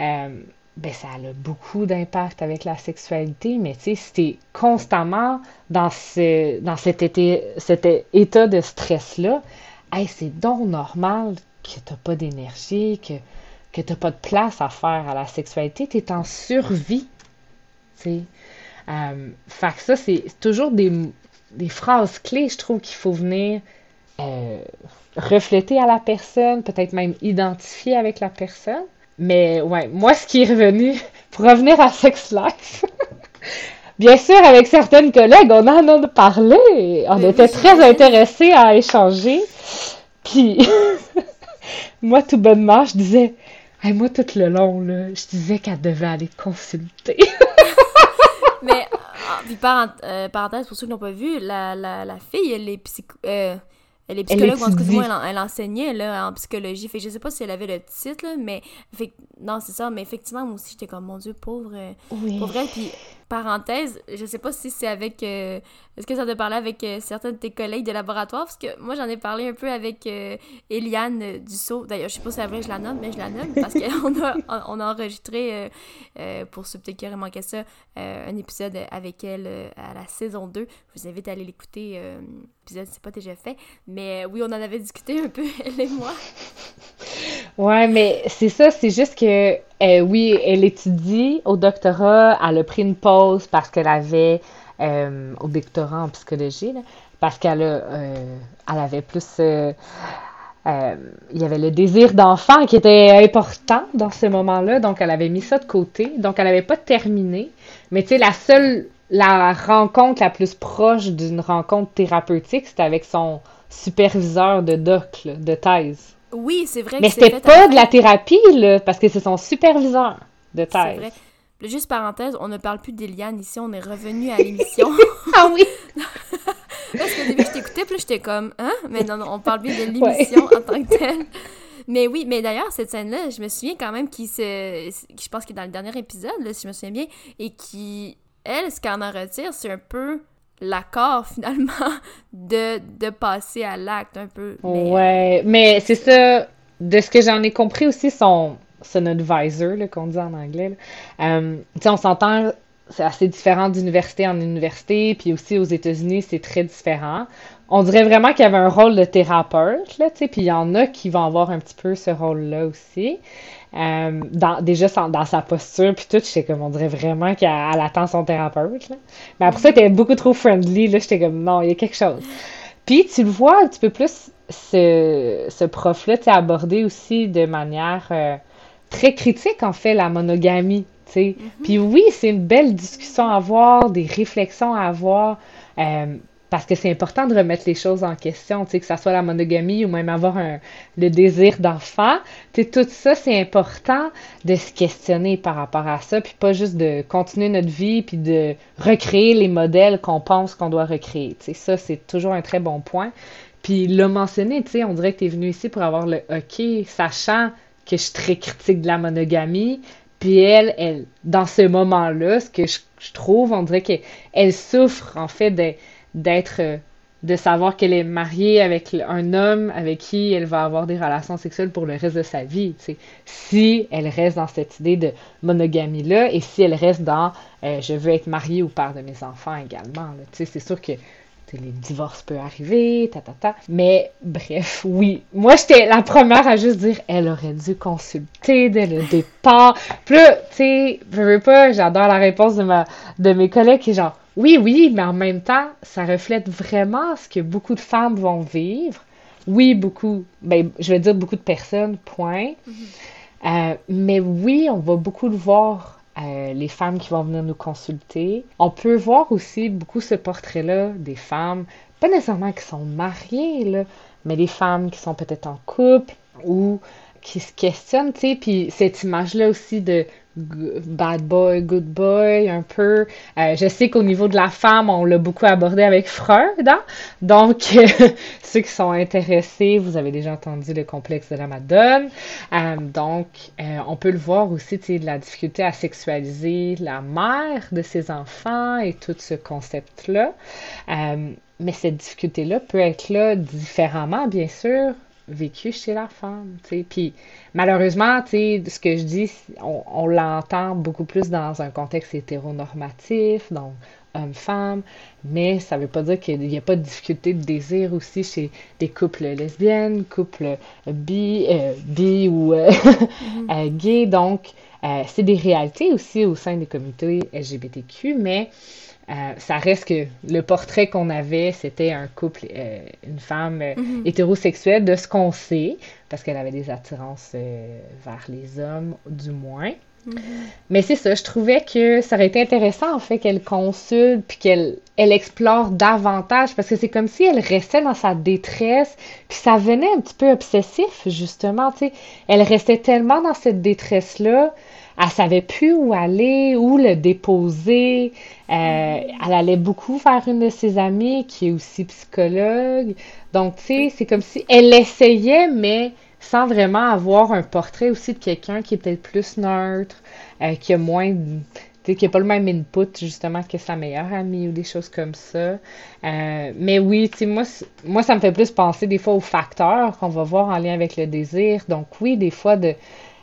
euh, ben ça a beaucoup d'impact avec la sexualité, mais tu sais, si t'es constamment dans, ce, dans cet, été, cet état de stress-là, hey, c'est donc normal que t'as pas d'énergie, que, que t'as pas de place à faire à la sexualité, t'es en survie, tu sais. Euh, fait que ça, c'est toujours des, des, phrases clés, je trouve, qu'il faut venir euh, refléter à la personne, peut-être même identifier avec la personne. Mais ouais, moi, ce qui est revenu, pour revenir à Sex Life, bien sûr, avec certaines collègues, on en a parlé, on était très intéressés à échanger. Puis, moi, tout bonnement, je disais, moi, tout le long, là, je disais qu'elle devait aller consulter. Mais, ah, puis euh, parenthèse, pour ceux qui n'ont pas vu, la, la, la fille, elle est psycho... Euh, elle est psychologue, en tout cas, elle, enseignait là, en psychologie. Fait je sais pas si elle avait le titre, là, mais fait, non, c'est ça. Mais effectivement, moi aussi, j'étais comme, mon Dieu, pauvre, euh, pauvre elle. Puis parenthèse, je sais pas si c'est avec. Euh, est-ce que ça te parlait avec euh, certains de tes collègues de laboratoire? Parce que moi, j'en ai parlé un peu avec euh, Eliane Dussault. D'ailleurs, je sais pas si c'est vrai, je la nomme, mais je la nomme parce qu'on a, on a enregistré, pour ceux peut-être qui manqué ça, un épisode avec elle à la saison 2. Je vous invite à aller l'écouter. l'épisode, c'est pas déjà fait. Mais oui, on en avait discuté un peu, elle et moi. Ouais, mais c'est ça, c'est juste que, euh, oui, elle étudie au doctorat, elle a pris une pause parce qu'elle avait, euh, au doctorat en psychologie, parce qu'elle euh, elle avait plus, il y avait le désir d'enfant qui était important dans ce moment-là, donc elle avait mis ça de côté, donc elle n'avait pas terminé, mais tu sais, la seule, la rencontre la plus proche d'une rencontre thérapeutique, c'était avec son superviseur de doc, de thèse. Oui, c'est vrai. Mais c'était pas de la thérapie, là, parce que c'est son superviseur de thèse. C'est vrai. Juste parenthèse, on ne parle plus d'Eliane ici, on est revenu à l'émission. ah oui! parce qu'au début, je t'écoutais, puis j'étais comme, hein? Mais non, non, on parle bien de l'émission en tant que telle. Mais oui, mais d'ailleurs, cette scène-là, je me souviens quand même qu'il se. Je pense qu'il est dans le dernier épisode, là, si je me souviens bien, et qui. Elle, ce qu'elle en retire, c'est un peu l'accord finalement de, de passer à l'acte un peu. Ouais, mais c'est ça, de ce que j'en ai compris aussi, son, son advisor, qu'on dit en anglais. Euh, on s'entend, c'est assez différent d'université en université, puis aussi aux États-Unis, c'est très différent. On dirait vraiment qu'il y avait un rôle de thérapeute, là, tu sais, puis il y en a qui vont avoir un petit peu ce rôle-là aussi. Euh, dans, déjà dans sa posture, puis tout, j'étais comme, on dirait vraiment qu'elle attend son thérapeute, là. Mais après ça, elle était beaucoup trop friendly, là, j'étais comme, non, il y a quelque chose. Puis tu le vois un petit peu plus, ce, ce prof-là, tu abordé aussi de manière euh, très critique, en fait, la monogamie, tu sais. Mm-hmm. Puis oui, c'est une belle discussion à avoir, des réflexions à avoir. Euh, parce que c'est important de remettre les choses en question, tu sais, que ça soit la monogamie ou même avoir un, le désir d'enfant. Tu sais, tout ça, c'est important de se questionner par rapport à ça, puis pas juste de continuer notre vie, puis de recréer les modèles qu'on pense qu'on doit recréer. Tu sais, ça, c'est toujours un très bon point. Puis le mentionner, tu sais, on dirait que tu es venu ici pour avoir le OK, sachant que je suis très critique de la monogamie, puis elle, elle, dans ce moment-là, ce que je, je trouve, on dirait qu'elle souffre, en fait, de d'être euh, de savoir qu'elle est mariée avec un homme avec qui elle va avoir des relations sexuelles pour le reste de sa vie. sais. Si elle reste dans cette idée de monogamie-là et si elle reste dans euh, je veux être mariée ou père de mes enfants également. C'est sûr que les divorces peuvent arriver, ta, ta, ta. Mais bref, oui. Moi, j'étais la première à juste dire elle aurait dû consulter dès le départ. Puis là, tu sais, je veux pas, j'adore la réponse de, ma, de mes collègues qui est genre oui, oui, mais en même temps, ça reflète vraiment ce que beaucoup de femmes vont vivre. Oui, beaucoup, ben, je vais dire beaucoup de personnes, point. Mm-hmm. Euh, mais oui, on va beaucoup le voir, euh, les femmes qui vont venir nous consulter. On peut voir aussi beaucoup ce portrait-là des femmes, pas nécessairement qui sont mariées, mais des femmes qui sont peut-être en couple ou qui se questionnent, tu sais, puis cette image-là aussi de bad boy, good boy, un peu. Euh, je sais qu'au niveau de la femme, on l'a beaucoup abordé avec Freud, hein? donc ceux qui sont intéressés, vous avez déjà entendu le complexe de la Madone. Euh, donc, euh, on peut le voir aussi, tu sais, la difficulté à sexualiser la mère de ses enfants et tout ce concept-là. mais cette difficulté-là peut être là différemment, bien sûr, vécu chez la femme. Puis malheureusement, ce que je dis, on, l'entend beaucoup plus dans un contexte hétéronormatif, donc homme-femme, mais ça veut pas dire qu'il n'y a pas de difficulté de désir aussi chez des couples lesbiennes, couples bi, euh, bi ou euh, mm-hmm. euh, gay. Donc, c'est des réalités aussi au sein des communautés LGBTQ, mais euh, ça reste que le portrait qu'on avait, c'était un couple, euh, une femme euh, mhm. hétérosexuelle, de ce qu'on sait, parce qu'elle avait des attirances vers les hommes, du moins. Mhm. Mais c'est ça, je trouvais que ça aurait été intéressant, en fait, qu'elle consulte, puis qu'elle elle explore davantage, parce que c'est comme si elle restait dans sa détresse, puis ça venait un petit peu obsessif, justement, tu sais. Elle restait tellement dans cette détresse-là, elle savait plus où aller, où le déposer. Euh, elle allait beaucoup vers une de ses amies qui est aussi psychologue. Donc, tu sais, c'est comme si elle essayait, mais sans vraiment avoir un portrait aussi de quelqu'un qui est peut-être plus neutre, euh, qui a moins qui n'a pas le même input justement que sa meilleure amie ou des choses comme ça. Euh, mais oui, tu sais, moi, moi, ça me fait plus penser des fois aux facteurs qu'on va voir en lien avec le désir. Donc oui, des fois de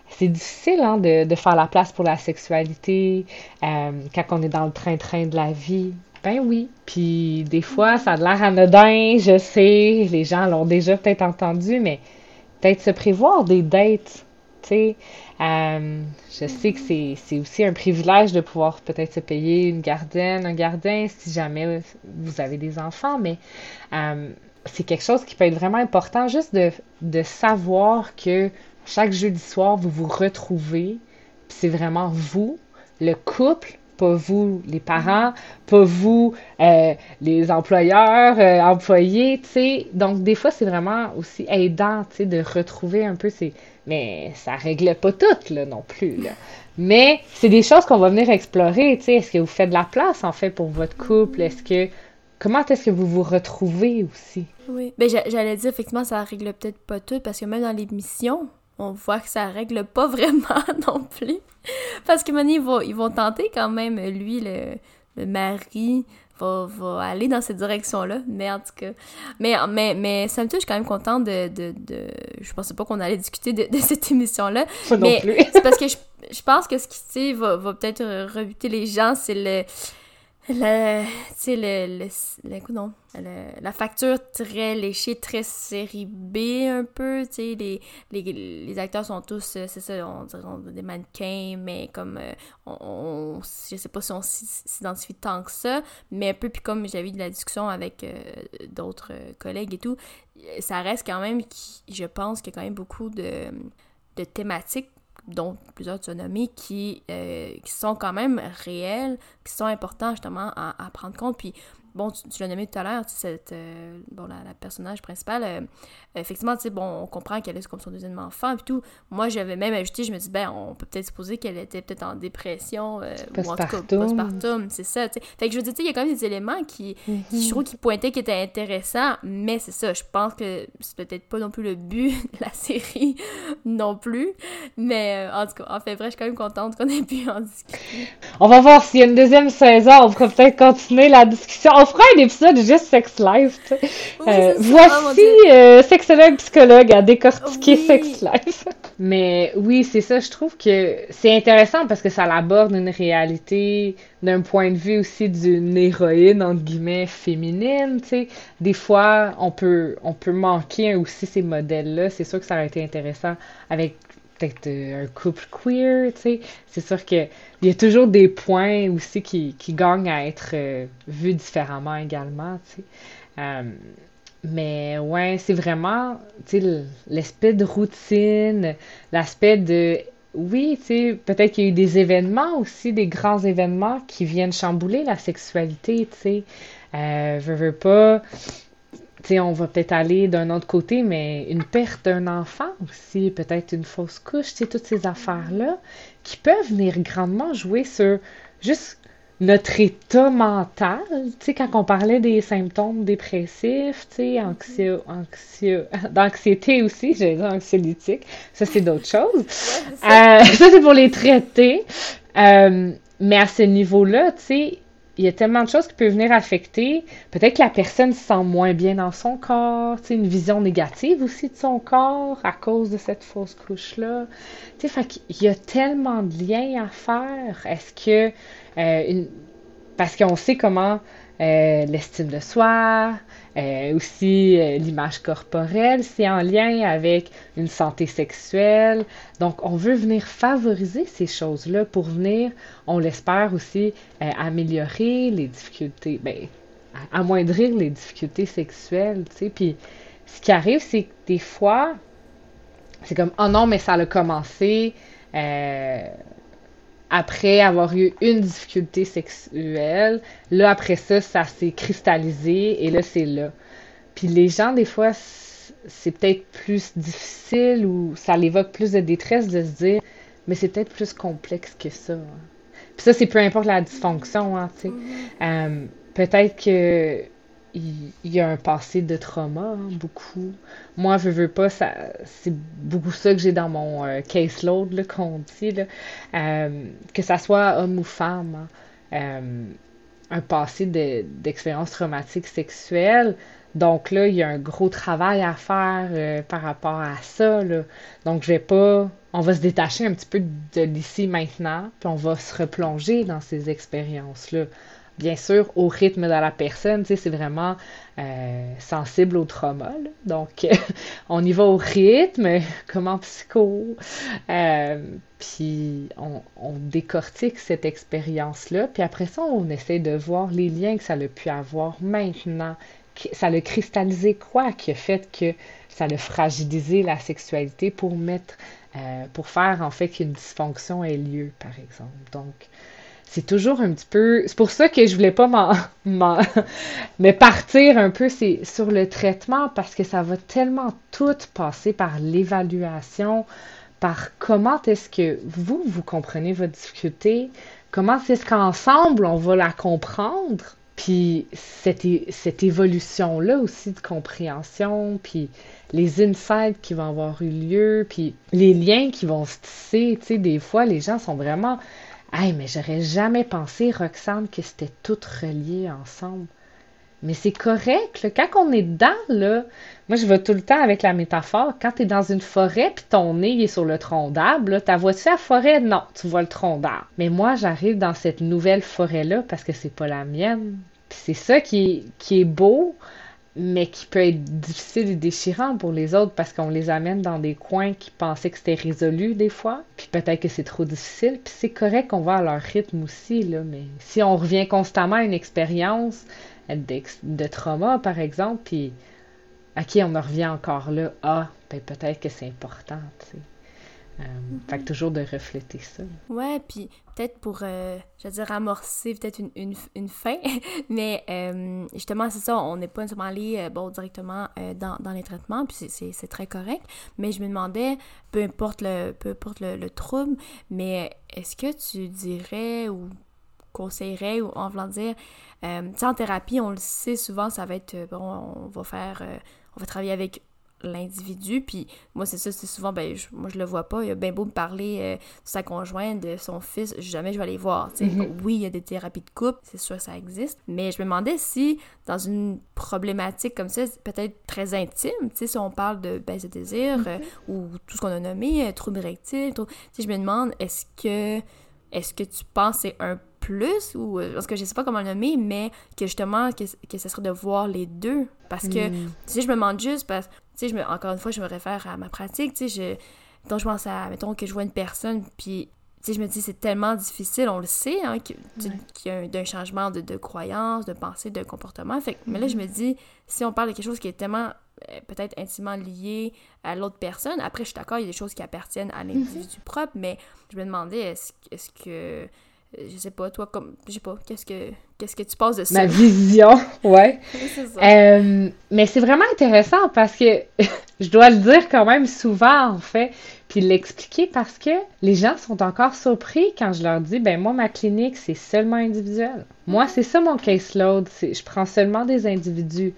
c'est difficile hein, de, de, faire la place pour la sexualité euh, quand on est dans le train-train de la vie. Ben oui. Puis des fois, ça a l'air anodin, je sais, les gens l'ont déjà peut-être entendu, mais peut-être se prévoir des dates, sais. Euh, je sais que c'est aussi un privilège de pouvoir peut-être se payer une gardienne, un gardien, si jamais vous avez des enfants, mais euh, c'est quelque chose qui peut être vraiment important, juste de, de savoir que chaque jeudi soir, vous vous retrouvez. C'est vraiment vous, le couple, pas vous, les parents, pas vous, euh, les employeurs, euh, employés, tu sais. Donc, des fois, c'est vraiment aussi aidant, tu sais, de retrouver un peu ces... Mais ça règle pas tout, là, non plus, là. Mais c'est des choses qu'on va venir explorer, tu sais. Est-ce que vous faites de la place, en fait, pour votre couple? Est-ce que... Comment est-ce que vous vous retrouvez aussi? Oui. Ben, j'allais dire, effectivement, ça règle peut-être pas tout, parce que même dans l'émission, on voit que ça règle pas vraiment non plus. Parce que maintenant, ils vont, ils vont tenter quand même, lui, le, le mari, va, va aller dans cette direction-là. Mais en tout cas, mais, mais, mais ça me touche, je suis quand même contente de, de, de... Je pensais pas qu'on allait discuter de, de cette émission-là. Mais c'est parce que je, je, pense que ce qui, va, va peut-être rebuter les gens, c'est le le, le, le non, la facture très léchée, très série B un peu, tu les, les, les, acteurs sont tous, euh, c'est ça, on dirait des mannequins, mais comme, euh, on, je sais pas si on s'identifie tant que ça, mais un peu, puis comme j'avais eu de la discussion avec euh, d'autres collègues et tout, ça reste quand même, je pense qu'il y a quand même beaucoup de, de thématiques dont plusieurs tu as nommé, qui, sont quand même réels, qui sont importants justement à, à prendre compte. Bon, tu, l'as nommé tout à l'heure, cette, euh, bon, la, personnage principale, euh, effectivement, tu sais, bon, on comprend qu'elle est comme son deuxième enfant, et tout. Moi, j'avais même ajouté, je me dis, ben, on peut peut-être supposer qu'elle était peut-être en dépression, euh, ou en tout cas, postpartum, c'est ça, tu sais. Fait que je veux dire, tu sais, il y a quand même des éléments qui, qui je trouve, qui pointaient qui étaient intéressants, mais c'est ça, je pense que c'est peut-être pas non plus le but de la série non plus, mais en tout cas, en fait, vrai, je suis quand même contente qu'on ait pu en discuter. On va voir s'il y a une deuxième saison, on pourrait peut-être continuer la discussion on fera un épisode juste Sex Life. Euh, voici euh, sexologue psychologue à décortiquer Sex Life. Mais oui, c'est ça. Je trouve que c'est intéressant parce que ça aborde une réalité d'un point de vue aussi d'une héroïne entre guillemets féminine. Tu sais, des fois on peut on peut manquer aussi ces modèles-là. C'est sûr que ça aurait été intéressant avec peut-être euh, un couple queer, tu sais. C'est sûr qu'il y a toujours des points aussi qui, qui gagnent à être euh, vus différemment également. Euh, mais ouais, c'est vraiment, l'aspect de routine, l'aspect de... Oui, peut-être qu'il y a eu des événements aussi, des grands événements qui viennent chambouler la sexualité, tu sais. Euh, veux, pas on va peut-être aller d'un autre côté, mais une perte d'un enfant aussi, peut-être une fausse couche, toutes ces affaires-là qui peuvent venir grandement jouer sur juste notre état mental, tu sais, quand on parlait des symptômes dépressifs, tu sais, anxio, d'anxiété aussi, j'allais dire anxiolytique, ça c'est d'autres choses. Euh, ça c'est pour les traiter. Euh, mais à ce niveau-là, tu sais, il y a tellement de choses qui peuvent venir affecter. Peut-être que la personne se sent moins bien dans son corps, tu sais, une vision négative aussi de son corps à cause de cette fausse couche-là. Tu sais, fait qu'il y a tellement de liens à faire. Est-ce que... Euh, parce qu'on sait comment euh, l'estime de soi, euh, aussi euh, l'image corporelle, c'est en lien avec une santé sexuelle. Donc, on veut venir favoriser ces choses-là pour venir, on l'espère aussi, améliorer les difficultés, ben, amoindrir les difficultés sexuelles, tu sais. Puis, ce qui arrive, c'est que des fois, c'est comme, oh non, mais ça a commencé après avoir eu une difficulté sexuelle, là, après ça, ça s'est cristallisé et là, c'est là. Puis les gens, des fois, c'est peut-être plus difficile ou ça l'évoque plus de détresse de se dire, mais c'est peut-être plus complexe que ça. Hein. Puis ça, c'est peu importe la dysfonction, hein, tu sais. Mm-hmm. Euh, peut-être que il y a un passé de trauma, hein, beaucoup. Moi, je veux pas, ça, c'est beaucoup ça que j'ai dans mon euh, caseload, qu'on dit, là. Euh, que ça soit homme ou femme. Hein. Euh, un passé d'expérience traumatique sexuelle. Donc là, il y a un gros travail à faire par rapport à ça. Là. Donc, je vais pas. On va se détacher un petit peu de l'ici maintenant, puis on va se replonger dans ces expériences-là bien sûr, au rythme de la personne, tu sais, c'est vraiment euh, sensible au trauma. Donc, on y va au rythme, comme en psycho. Euh, puis, on, décortique cette expérience-là. Puis après ça, on essaie de voir les liens que ça a pu avoir maintenant. Ça a cristallisé quoi qui a fait que ça a fragilisé la sexualité pour mettre, euh, pour faire en fait qu'une dysfonction ait lieu, par exemple. Donc, c'est toujours un petit peu. C'est pour ça que je voulais pas m'en, me partir un peu sur le traitement parce que ça va tellement tout passer par l'évaluation, par comment est-ce que vous, vous comprenez votre difficulté, comment est-ce qu'ensemble on va la comprendre, puis cette, cette évolution-là aussi de compréhension, puis les insights qui vont avoir eu lieu, puis les liens qui vont se tisser, tu sais, des fois, les gens sont vraiment Hey, mais j'aurais jamais pensé, Roxane, que c'était tout relié ensemble. Mais c'est correct, là. Quand on est dedans, là, moi, je vais tout le temps avec la métaphore. Quand tu es dans une forêt, puis ton nez est sur le tronc d'arbre, ta vois-tu la forêt? Non, tu vois le tronc d'arbre. Mais moi, j'arrive dans cette nouvelle forêt-là parce que c'est pas la mienne. C'est ça qui qui est beau, mais qui peut être difficile et déchirant pour les autres parce qu'on les amène dans des coins qui pensaient que c'était résolu des fois, puis peut-être que c'est trop difficile, puis c'est correct qu'on va à leur rythme aussi, là, mais si on revient constamment à une expérience de, de trauma, par exemple, puis à qui on en revient encore là, ah, ben peut-être que c'est important, tu sais. Euh, fait que toujours de refléter ça. Ouais, puis peut-être pour, euh, je veux dire, amorcer peut-être une, une, une, fin, mais euh, justement, c'est ça, on n'est pas nécessairement allé bon, directement dans, dans, les traitements, puis c'est très correct, mais je me demandais, peu importe le, peu importe le, le trouble, mais est-ce que tu dirais ou conseillerais ou en voulant dire, tu en thérapie, on le sait souvent, ça va être, bon, on va faire, on va travailler avec l'individu. Puis moi, c'est ça, c'est souvent, ben, moi, je le vois pas. Il a bien beau me parler euh, de sa conjointe, de son fils, jamais je vais aller voir. Mm-hmm. Oui, il y a des thérapies de couple, c'est sûr ça existe. Mais je me demandais si, dans une problématique comme ça, peut-être très intime, si on parle de baisse de désir euh, mm-hmm. ou tout ce qu'on a nommé, euh, trouble érectile, je me demande, est-ce que, est-ce que tu penses c'est un plus ou parce que je sais pas comment le nommer mais que justement que, que ce serait de voir les deux? Parce que mm. si je me demande juste parce tu sais, encore une fois, je me réfère à ma pratique, tu sais, je, donc je pense à, mettons, que je vois une personne, puis, tu sais, je me dis, c'est tellement difficile, on le sait, hein, qu'il y a un, changement de, de, croyance, de pensée, de comportement. Fait, mais là, je me mm-hmm. dis, si on parle de quelque chose qui est tellement, euh, peut-être intimement lié à l'autre personne, après, je suis d'accord, il y a des choses qui appartiennent à l'individu mm-hmm. propre, mais je me demandais, est-ce est que je sais pas, toi, comme, je sais pas, qu'est-ce que, qu'est-ce que tu penses de ça? Ma vision, ouais. ça. Euh, mais c'est vraiment intéressant parce que je dois le dire quand même souvent, en fait, puis l'expliquer parce que les gens sont encore surpris quand je leur dis, ben moi, ma clinique, c'est seulement individuel. Moi, c'est ça mon caseload, je prends seulement des individus.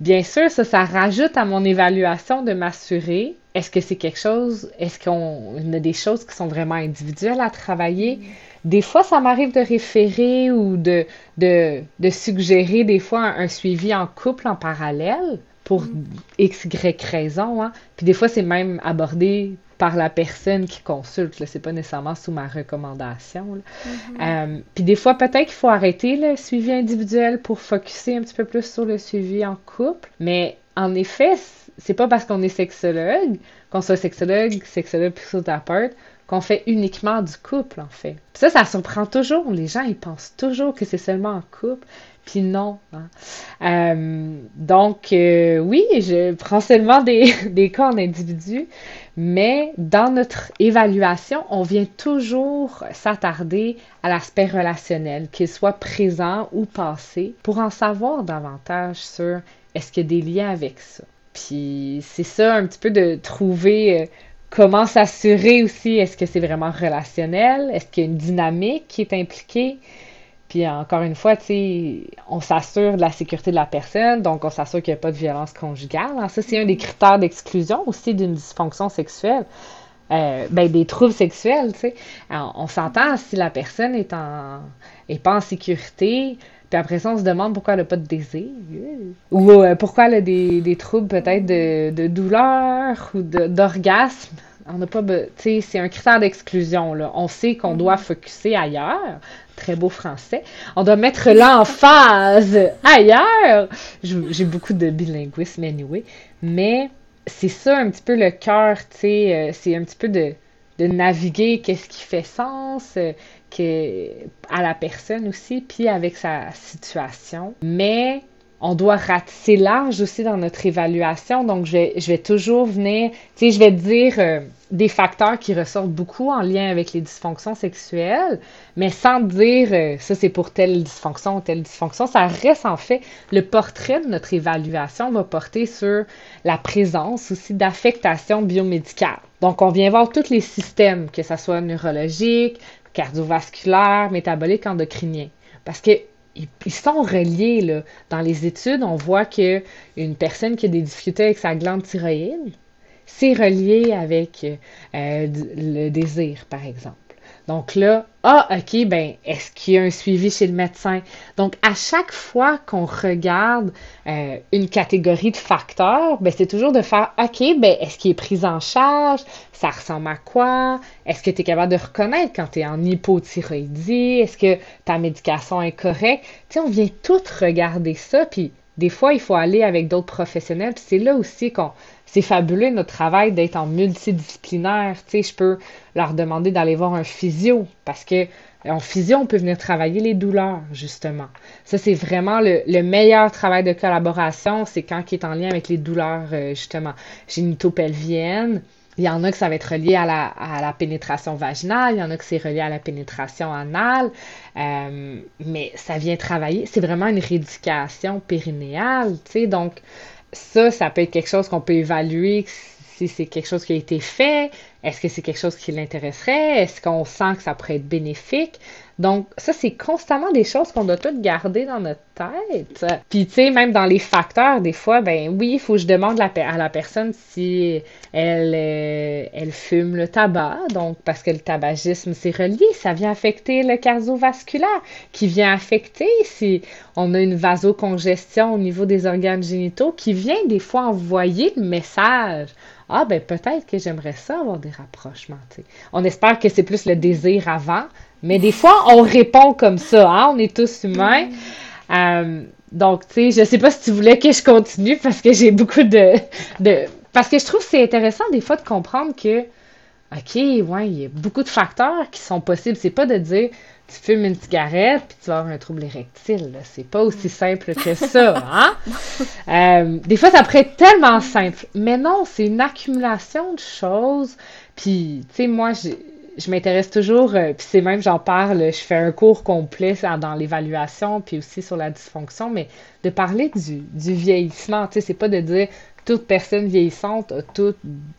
Bien sûr, ça, ça rajoute à mon évaluation de m'assurer est-ce que c'est quelque chose, est-ce qu'on a des choses qui sont vraiment individuelles à travailler? Des fois, ça m'arrive de référer ou de, de, de, suggérer des fois un, suivi en couple en parallèle pour mm. x, y raison. Hein. Puis des fois, c'est même abordé par la personne qui consulte. C'est pas nécessairement sous ma recommandation. Mm-hmm. Euh, puis des fois, peut-être qu'il faut arrêter le suivi individuel pour focuser un petit peu plus sur le suivi en couple. Mais en effet, c'est pas parce qu'on est sexologue, qu'on soit sexologue, sexologue, psychothérapeute, qu'on fait uniquement du couple, en fait. ça, ça surprend toujours. Les gens, ils pensent toujours que c'est seulement en couple, puis non. Hein. Euh, donc, euh, oui, je prends seulement des, des cas en individu, mais dans notre évaluation, on vient toujours s'attarder à l'aspect relationnel, qu'il soit présent ou passé, pour en savoir davantage sur est-ce qu'il y a des liens avec ça. Puis c'est ça un petit peu de trouver euh, comment s'assurer aussi, est-ce que c'est vraiment relationnel, est-ce qu'il y a une dynamique qui est impliquée. Puis encore une fois, on s'assure de la sécurité de la personne, donc on s'assure qu'il n'y a pas de violence conjugale. Alors ça, c'est un des critères d'exclusion aussi d'une dysfonction sexuelle. Euh, ben, des troubles sexuels, tu sais. on s'entend si la personne est en est pas en sécurité, puis après ça, on se demande pourquoi elle n'a pas de désir. Ou euh, pourquoi elle a des, des troubles peut-être de, de, douleur ou d'orgasme. On n'a pas, tu sais, c'est un critère d'exclusion, là. On sait qu'on doit mm-hmm. focuser ailleurs. Très beau français. On doit mettre l'emphase ailleurs. J'ai beaucoup de bilinguisme anyway. Mais c'est ça un petit peu le cœur, tu sais. Euh, c'est un petit peu de, de naviguer qu'est-ce qui fait sens, euh, que, à la personne aussi, puis avec sa situation. Mais on doit ratisser large aussi dans notre évaluation. Donc, je vais, toujours venir, tu sais, je vais dire euh, des facteurs qui ressortent beaucoup en lien avec les dysfonctions sexuelles, mais sans dire euh, ça c'est pour telle dysfonction ou telle dysfonction. Ça reste en fait le portrait de notre évaluation va porter sur la présence aussi d'affectation biomédicale. Donc, on vient voir tous les systèmes, que ce soit neurologique, cardiovasculaire, métabolique, endocrinien. Parce que ils sont reliés là. Dans les études, on voit que une personne qui a des difficultés avec sa glande thyroïde, c'est relié avec euh, le désir, par exemple. Donc là, ah, OK, ben, est-ce qu'il y a un suivi chez le médecin? Donc, à chaque fois qu'on regarde euh, une catégorie de facteurs, ben, c'est toujours de faire, OK, ben, est-ce qu'il est pris en charge? Ça ressemble à quoi? Est-ce que tu es capable de reconnaître quand tu es en hypothyroïdie? Est-ce que ta médication est correcte? Tu sais, on vient tout regarder ça, puis des fois, il faut aller avec d'autres professionnels. C'est là aussi qu'on c'est fabuleux notre travail d'être en multidisciplinaire. Tu sais, je peux leur demander d'aller voir un physio parce que en physio, on peut venir travailler les douleurs, justement. Ça, c'est vraiment le, meilleur travail de collaboration, c'est quand il est en lien avec les douleurs, euh, justement, génitopelviennes. Il y en a que ça va être relié à la, pénétration vaginale, il y en a que c'est relié à la pénétration anale, euh, mais ça vient travailler, c'est vraiment une rééducation périnéale, tu sais, donc ça, ça peut être quelque chose qu'on peut évaluer si c'est quelque chose qui a été fait, est-ce que c'est quelque chose qui l'intéresserait, est-ce qu'on sent que ça pourrait être bénéfique? Donc, ça, c'est constamment des choses qu'on doit toutes garder dans notre tête. Puis, tu sais, même dans les facteurs, des fois, ben oui, il faut que je demande à la personne si elle, euh, elle fume le tabac. Donc, parce que le tabagisme, c'est relié, ça vient affecter le cardiovasculaire, qui vient affecter si on a une vasocongestion au niveau des organes génitaux, qui vient des fois envoyer le message ah ben peut-être que j'aimerais ça avoir des rapprochements. On espère que c'est plus le désir avant, mais des fois, on répond comme ça, hein? On est tous humains. Euh, donc, tu sais, je sais pas si tu voulais que je continue parce que j'ai beaucoup de, de... Parce que je trouve que c'est intéressant des fois de comprendre que, OK, ouais, il y a beaucoup de facteurs qui sont possibles. C'est pas de dire, tu fumes une cigarette puis tu vas avoir un trouble érectile. C'est pas aussi simple que ça, hein? Euh, des fois, ça pourrait être tellement simple. Mais non, c'est une accumulation de choses. Puis, tu sais, moi, j'ai je m'intéresse toujours, euh, puis c'est même, j'en parle, je fais un cours complet dans l'évaluation, puis aussi sur la dysfonction, mais de parler du, du vieillissement, tu sais, c'est pas de dire toute personne vieillissante a toute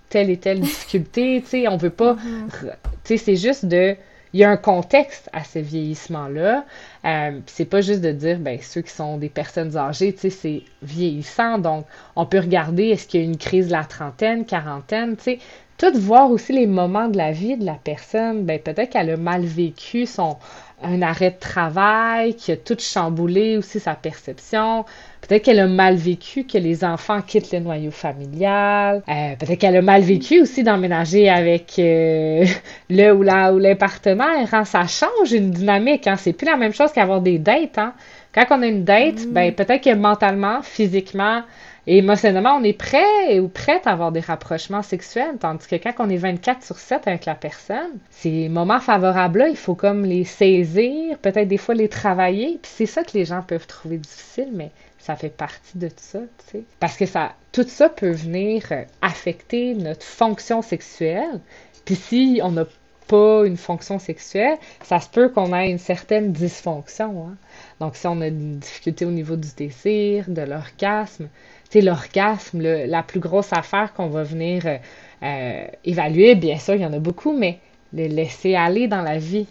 telle et telle difficulté, tu sais, on veut pas, mm-hmm. tu sais, c'est juste de, il y a un contexte à ce vieillissement-là, euh, c'est pas juste de dire, ben, ceux qui sont des personnes âgées, tu sais, c'est vieillissant, donc on peut regarder, est-ce qu'il y a une crise de la trentaine, quarantaine, tu sais, tout voir aussi les moments de la vie de la personne. Ben, peut-être qu'elle a mal vécu son un arrêt de travail, qui a tout chamboulé aussi sa perception. Peut-être qu'elle a mal vécu que les enfants quittent le noyau familial. Euh, peut-être qu'elle a mal vécu aussi d'emménager avec euh, le ou la ou les partenaires. Hein. Ça change une dynamique. Hein. C'est plus la même chose qu'avoir des dates. Hein. Quand on a une date, mm. ben peut-être que mentalement, physiquement, et émotionnellement, on est prêt ou prête à avoir des rapprochements sexuels, tandis que quand on est 24 sur 7 avec la personne, ces moments favorables-là, il faut comme les saisir, peut-être des fois les travailler, puis c'est ça que les gens peuvent trouver difficile, mais ça fait partie de ça, tu sais. Parce que ça, tout ça peut venir euh, affecter notre fonction sexuelle, puis si on n'a pas une fonction sexuelle, ça se peut qu'on ait une certaine dysfonction. Hein? Donc, si on a une difficulté au niveau du désir, de l'orgasme, c'est l'orgasme, la plus grosse affaire qu'on va venir euh, euh, évaluer, bien sûr, il y en a beaucoup, mais le laisser aller dans la vie.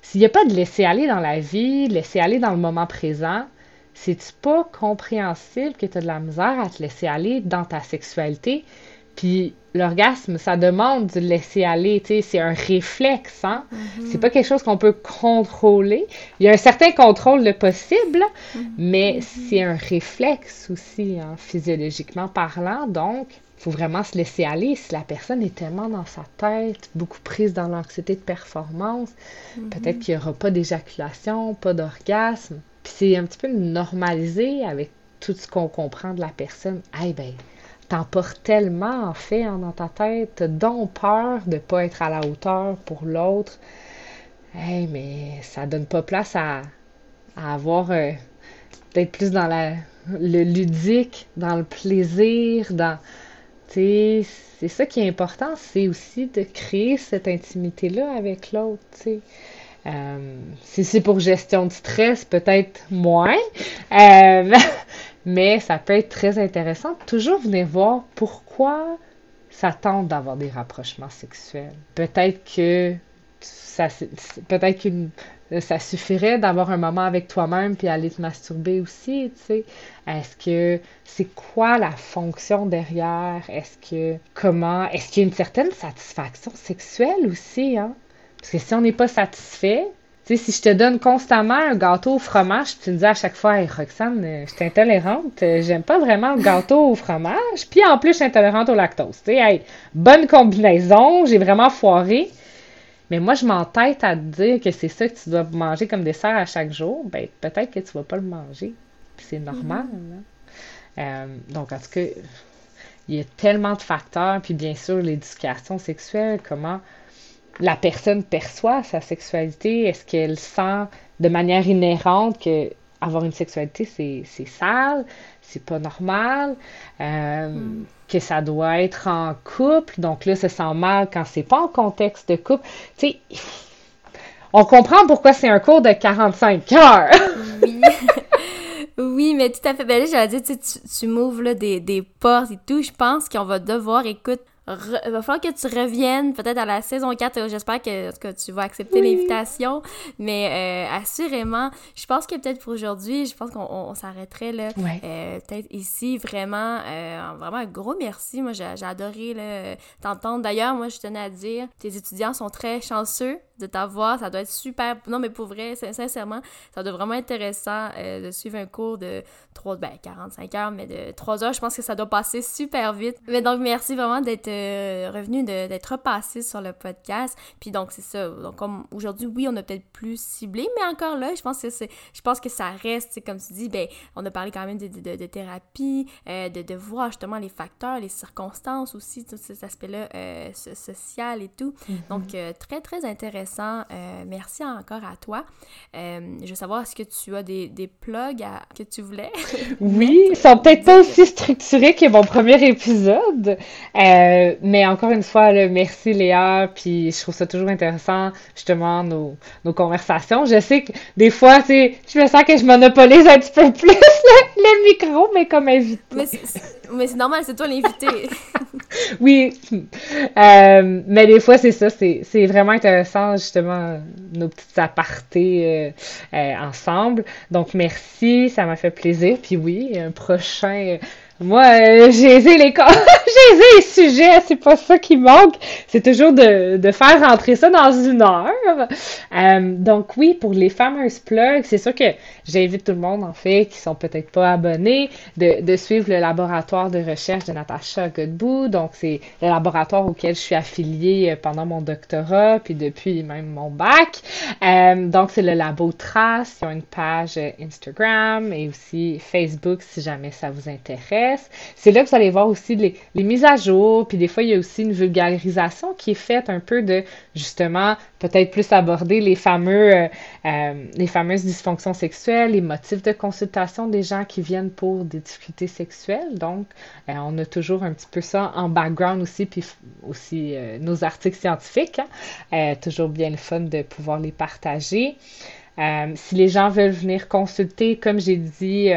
S'il n'y a pas de laisser aller dans la vie, laisser aller dans le moment présent, c'est-tu pas compréhensible que tu as de la misère à te laisser aller dans ta sexualité? Puis l'orgasme, ça demande de laisser aller, tu sais, c'est un réflexe, hein? Mm-hmm. C'est pas quelque chose qu'on peut contrôler. Il y a un certain contrôle de possible, mm-hmm. mais c'est un réflexe aussi, hein, physiologiquement parlant. Donc, il faut vraiment se laisser aller. Si la personne est tellement dans sa tête, beaucoup prise dans l'anxiété de performance, mm-hmm. peut-être qu'il n'y aura pas d'éjaculation, pas d'orgasme. Puis c'est un petit peu normalisé avec tout ce qu'on comprend de la personne. Eh ben, t'emportes tellement, en fait, hein, dans ta tête, donc peur de pas être à la hauteur pour l'autre. Hey, mais ça donne pas place à, avoir euh, peut-être plus dans la, le ludique, dans le plaisir, dans. c'est ça qui est important, c'est aussi de créer cette intimité-là avec l'autre, euh, si c'est pour gestion de stress, peut-être moins. Euh, mais ça peut être très intéressant toujours venir voir pourquoi ça tente d'avoir des rapprochements sexuels. Peut-être que ça, suffirait d'avoir un moment avec toi-même puis aller te masturber aussi. Est-ce que c'est quoi la fonction derrière? Est-ce que comment? Est-ce qu'il y a une certaine satisfaction sexuelle aussi, hein? Parce que si on n'est pas satisfait, sais, si je te donne constamment un gâteau au fromage, tu me dis à chaque fois, hey, Roxane, euh, je suis intolérante, euh, j'aime pas vraiment le gâteau au fromage, puis en plus, je suis intolérante au lactose. Tu sais, hey, bonne combinaison, j'ai vraiment foiré. Mais moi, je m'entête à te dire que c'est ça que tu dois manger comme dessert à chaque jour. Ben, peut-être que tu vas pas le manger. c'est normal. Mm-hmm. Hein. Euh, donc, en tout cas, il y a tellement de facteurs. Puis, bien sûr, l'éducation sexuelle, comment la personne perçoit sa sexualité? Est-ce qu'elle sent de manière inhérente que avoir une sexualité, c'est sale, c'est pas normal, euh, mm. que ça doit être en couple? Donc là, ça sent mal quand c'est pas en contexte de couple. Tu sais, on comprend pourquoi c'est un cours de 45 heures. oui. oui, mais tout à fait. Ben là, j'allais dire, tu, tu m'ouvres des, des portes et tout. Je pense qu'on va devoir, écoute, il va falloir que tu reviennes peut-être à la saison 4. J'espère que, que, tu vas accepter l'invitation. Mais euh, assurément, je pense que peut-être pour aujourd'hui, je pense qu'on s'arrêterait là. Euh, peut-être ici, vraiment, euh, vraiment un gros merci. Moi, j'ai adoré t'entendre. D'ailleurs, moi, je tenais à dire, tes étudiants sont très chanceux de t'avoir. Ça doit être super. Non, mais pour vrai, sincèrement, ça doit être vraiment intéressant de suivre un cours de 3, ben, 45 heures, mais de 3 heures. Je pense que ça doit passer super vite. Mais donc, merci vraiment d'être revenu d'être repassé sur le podcast. Puis donc, c'est ça. Donc, comme aujourd'hui, oui, on a peut-être plus ciblé, mais encore là, je pense que c'est, je pense que ça reste, comme tu dis, ben, on a parlé quand même de, de, thérapie, euh, de, de voir justement les facteurs, les circonstances aussi, tout cet aspect-là euh, social et tout. Mm-hmm. Donc, euh, très, très intéressant. Merci encore à toi. je veux savoir, est-ce que tu as des, des plugs que tu voulais? oui, ils sont peut-être pas aussi structurés que mon premier épisode. Euh, mais encore une fois, merci Léa, puis je trouve ça toujours intéressant, justement, nos, nos conversations. Je sais que des fois, tu je me sens que je monopolise un petit peu plus le, micro, mais comme invité. Mais c'est normal, c'est toi l'invité. oui, euh, mais des fois, c'est ça, c'est vraiment intéressant, justement, nos petites apartés euh, ensemble. Donc, merci, ça m'a fait plaisir. Puis oui, un prochain moi, euh, j'ai les les j'ai les sujets, c'est pas ça qui manque. C'est toujours de, de, faire rentrer ça dans une heure. Euh, donc oui, pour les fameuses plugs, c'est sûr que j'invite tout le monde, en fait, qui sont peut-être pas abonnés, de, de suivre le laboratoire de recherche de Natacha Godbout. Donc c'est le laboratoire auquel je suis affiliée euh, pendant mon doctorat, puis depuis même mon bac. Donc c'est le labo Trace. Ils ont une page Instagram et aussi Facebook si jamais ça vous intéresse. C'est là que vous allez voir aussi les, mises à jour, puis des fois, il y a aussi une vulgarisation qui est faite un peu de, justement, peut-être plus aborder les fameux, euh, euh, les fameuses dysfonctions sexuelles, les motifs de consultation des gens qui viennent pour des difficultés sexuelles. Donc, euh, on a toujours un petit peu ça en background aussi, puis aussi nos articles scientifiques. Hein. toujours bien le fun de pouvoir les partager. si les gens veulent venir consulter, comme j'ai dit,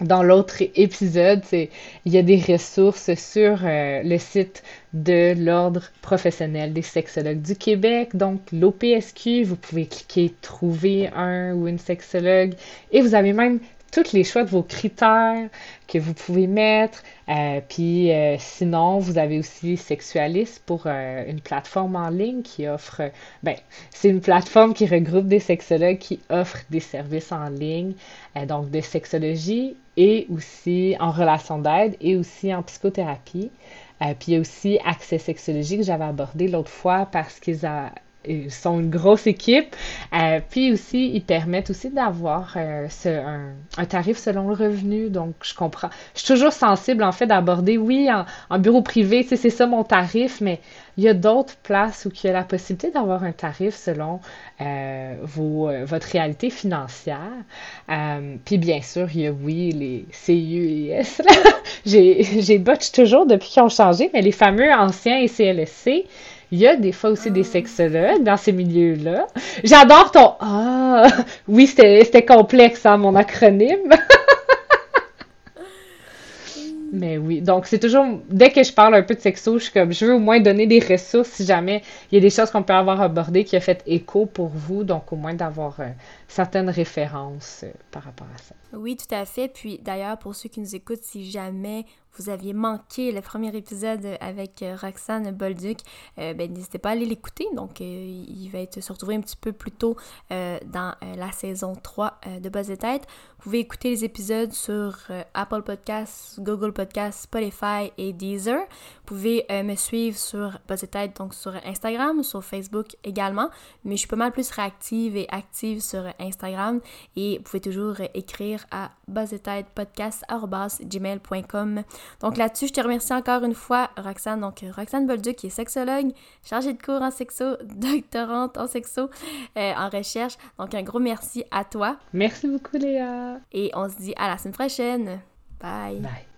dans l'autre épisode, il y a des ressources sur euh, le site de l'Ordre professionnel des sexologues du Québec, donc l'OPSQ. Vous pouvez cliquer Trouver un ou une sexologue et vous avez même tous les choix de vos critères que vous pouvez mettre. Euh, puis euh, sinon, vous avez aussi Sexualist pour une plateforme en ligne qui offre, ben, c'est une plateforme qui regroupe des sexologues qui offrent des services en ligne, donc de sexologie et aussi en relation d'aide et aussi en psychothérapie. puis il y a aussi Accès Sexologie que j'avais abordé l'autre fois parce qu'ils ont ils sont une grosse équipe. Euh, puis aussi, ils permettent aussi d'avoir euh, un, tarif selon le revenu. Donc, je comprends. Je suis toujours sensible, en fait, d'aborder, oui, en, bureau privé, c'est ça mon tarif, mais il y a d'autres places où il y a la possibilité d'avoir un tarif selon euh, vos, votre réalité financière. puis bien sûr, il y a, oui, les CUIS. J'ai botché toujours depuis qu'ils ont changé, mais les fameux anciens et CLSC, il y a des fois aussi des sexologues dans ces milieux-là. J'adore ton Ah! Oui, c'était complexe, hein, mon acronyme. Mais oui, donc c'est toujours, dès que je parle un peu de sexo, je suis comme, je veux au moins donner des ressources si jamais il y a des choses qu'on peut avoir abordées qui a fait écho pour vous, donc au moins d'avoir euh, certaines références euh, par rapport à ça. Oui, tout à fait. Puis d'ailleurs, pour ceux qui nous écoutent, si jamais vous aviez manqué le premier épisode avec Roxane Bolduc, ben, n'hésitez pas à aller l'écouter. Donc, il va être se retrouver un petit peu plus tôt dans la saison 3 de Buzz et Tête. Vous pouvez écouter les épisodes sur Apple Podcasts, Google Podcasts, Spotify et Deezer. Vous pouvez me suivre sur Buzz et Tête, donc sur Instagram, sur Facebook également. Mais je suis pas mal plus réactive et active sur Instagram. Et vous pouvez toujours écrire à gmail.com Donc là-dessus, je te remercie encore une fois, Roxane. Donc, Roxane Bolduc, qui est sexologue, chargée de cours en sexo, doctorante en sexo, euh, en recherche. Donc, un gros merci à toi. Merci beaucoup, Léa. Et on se dit à la semaine prochaine. Bye. Bye.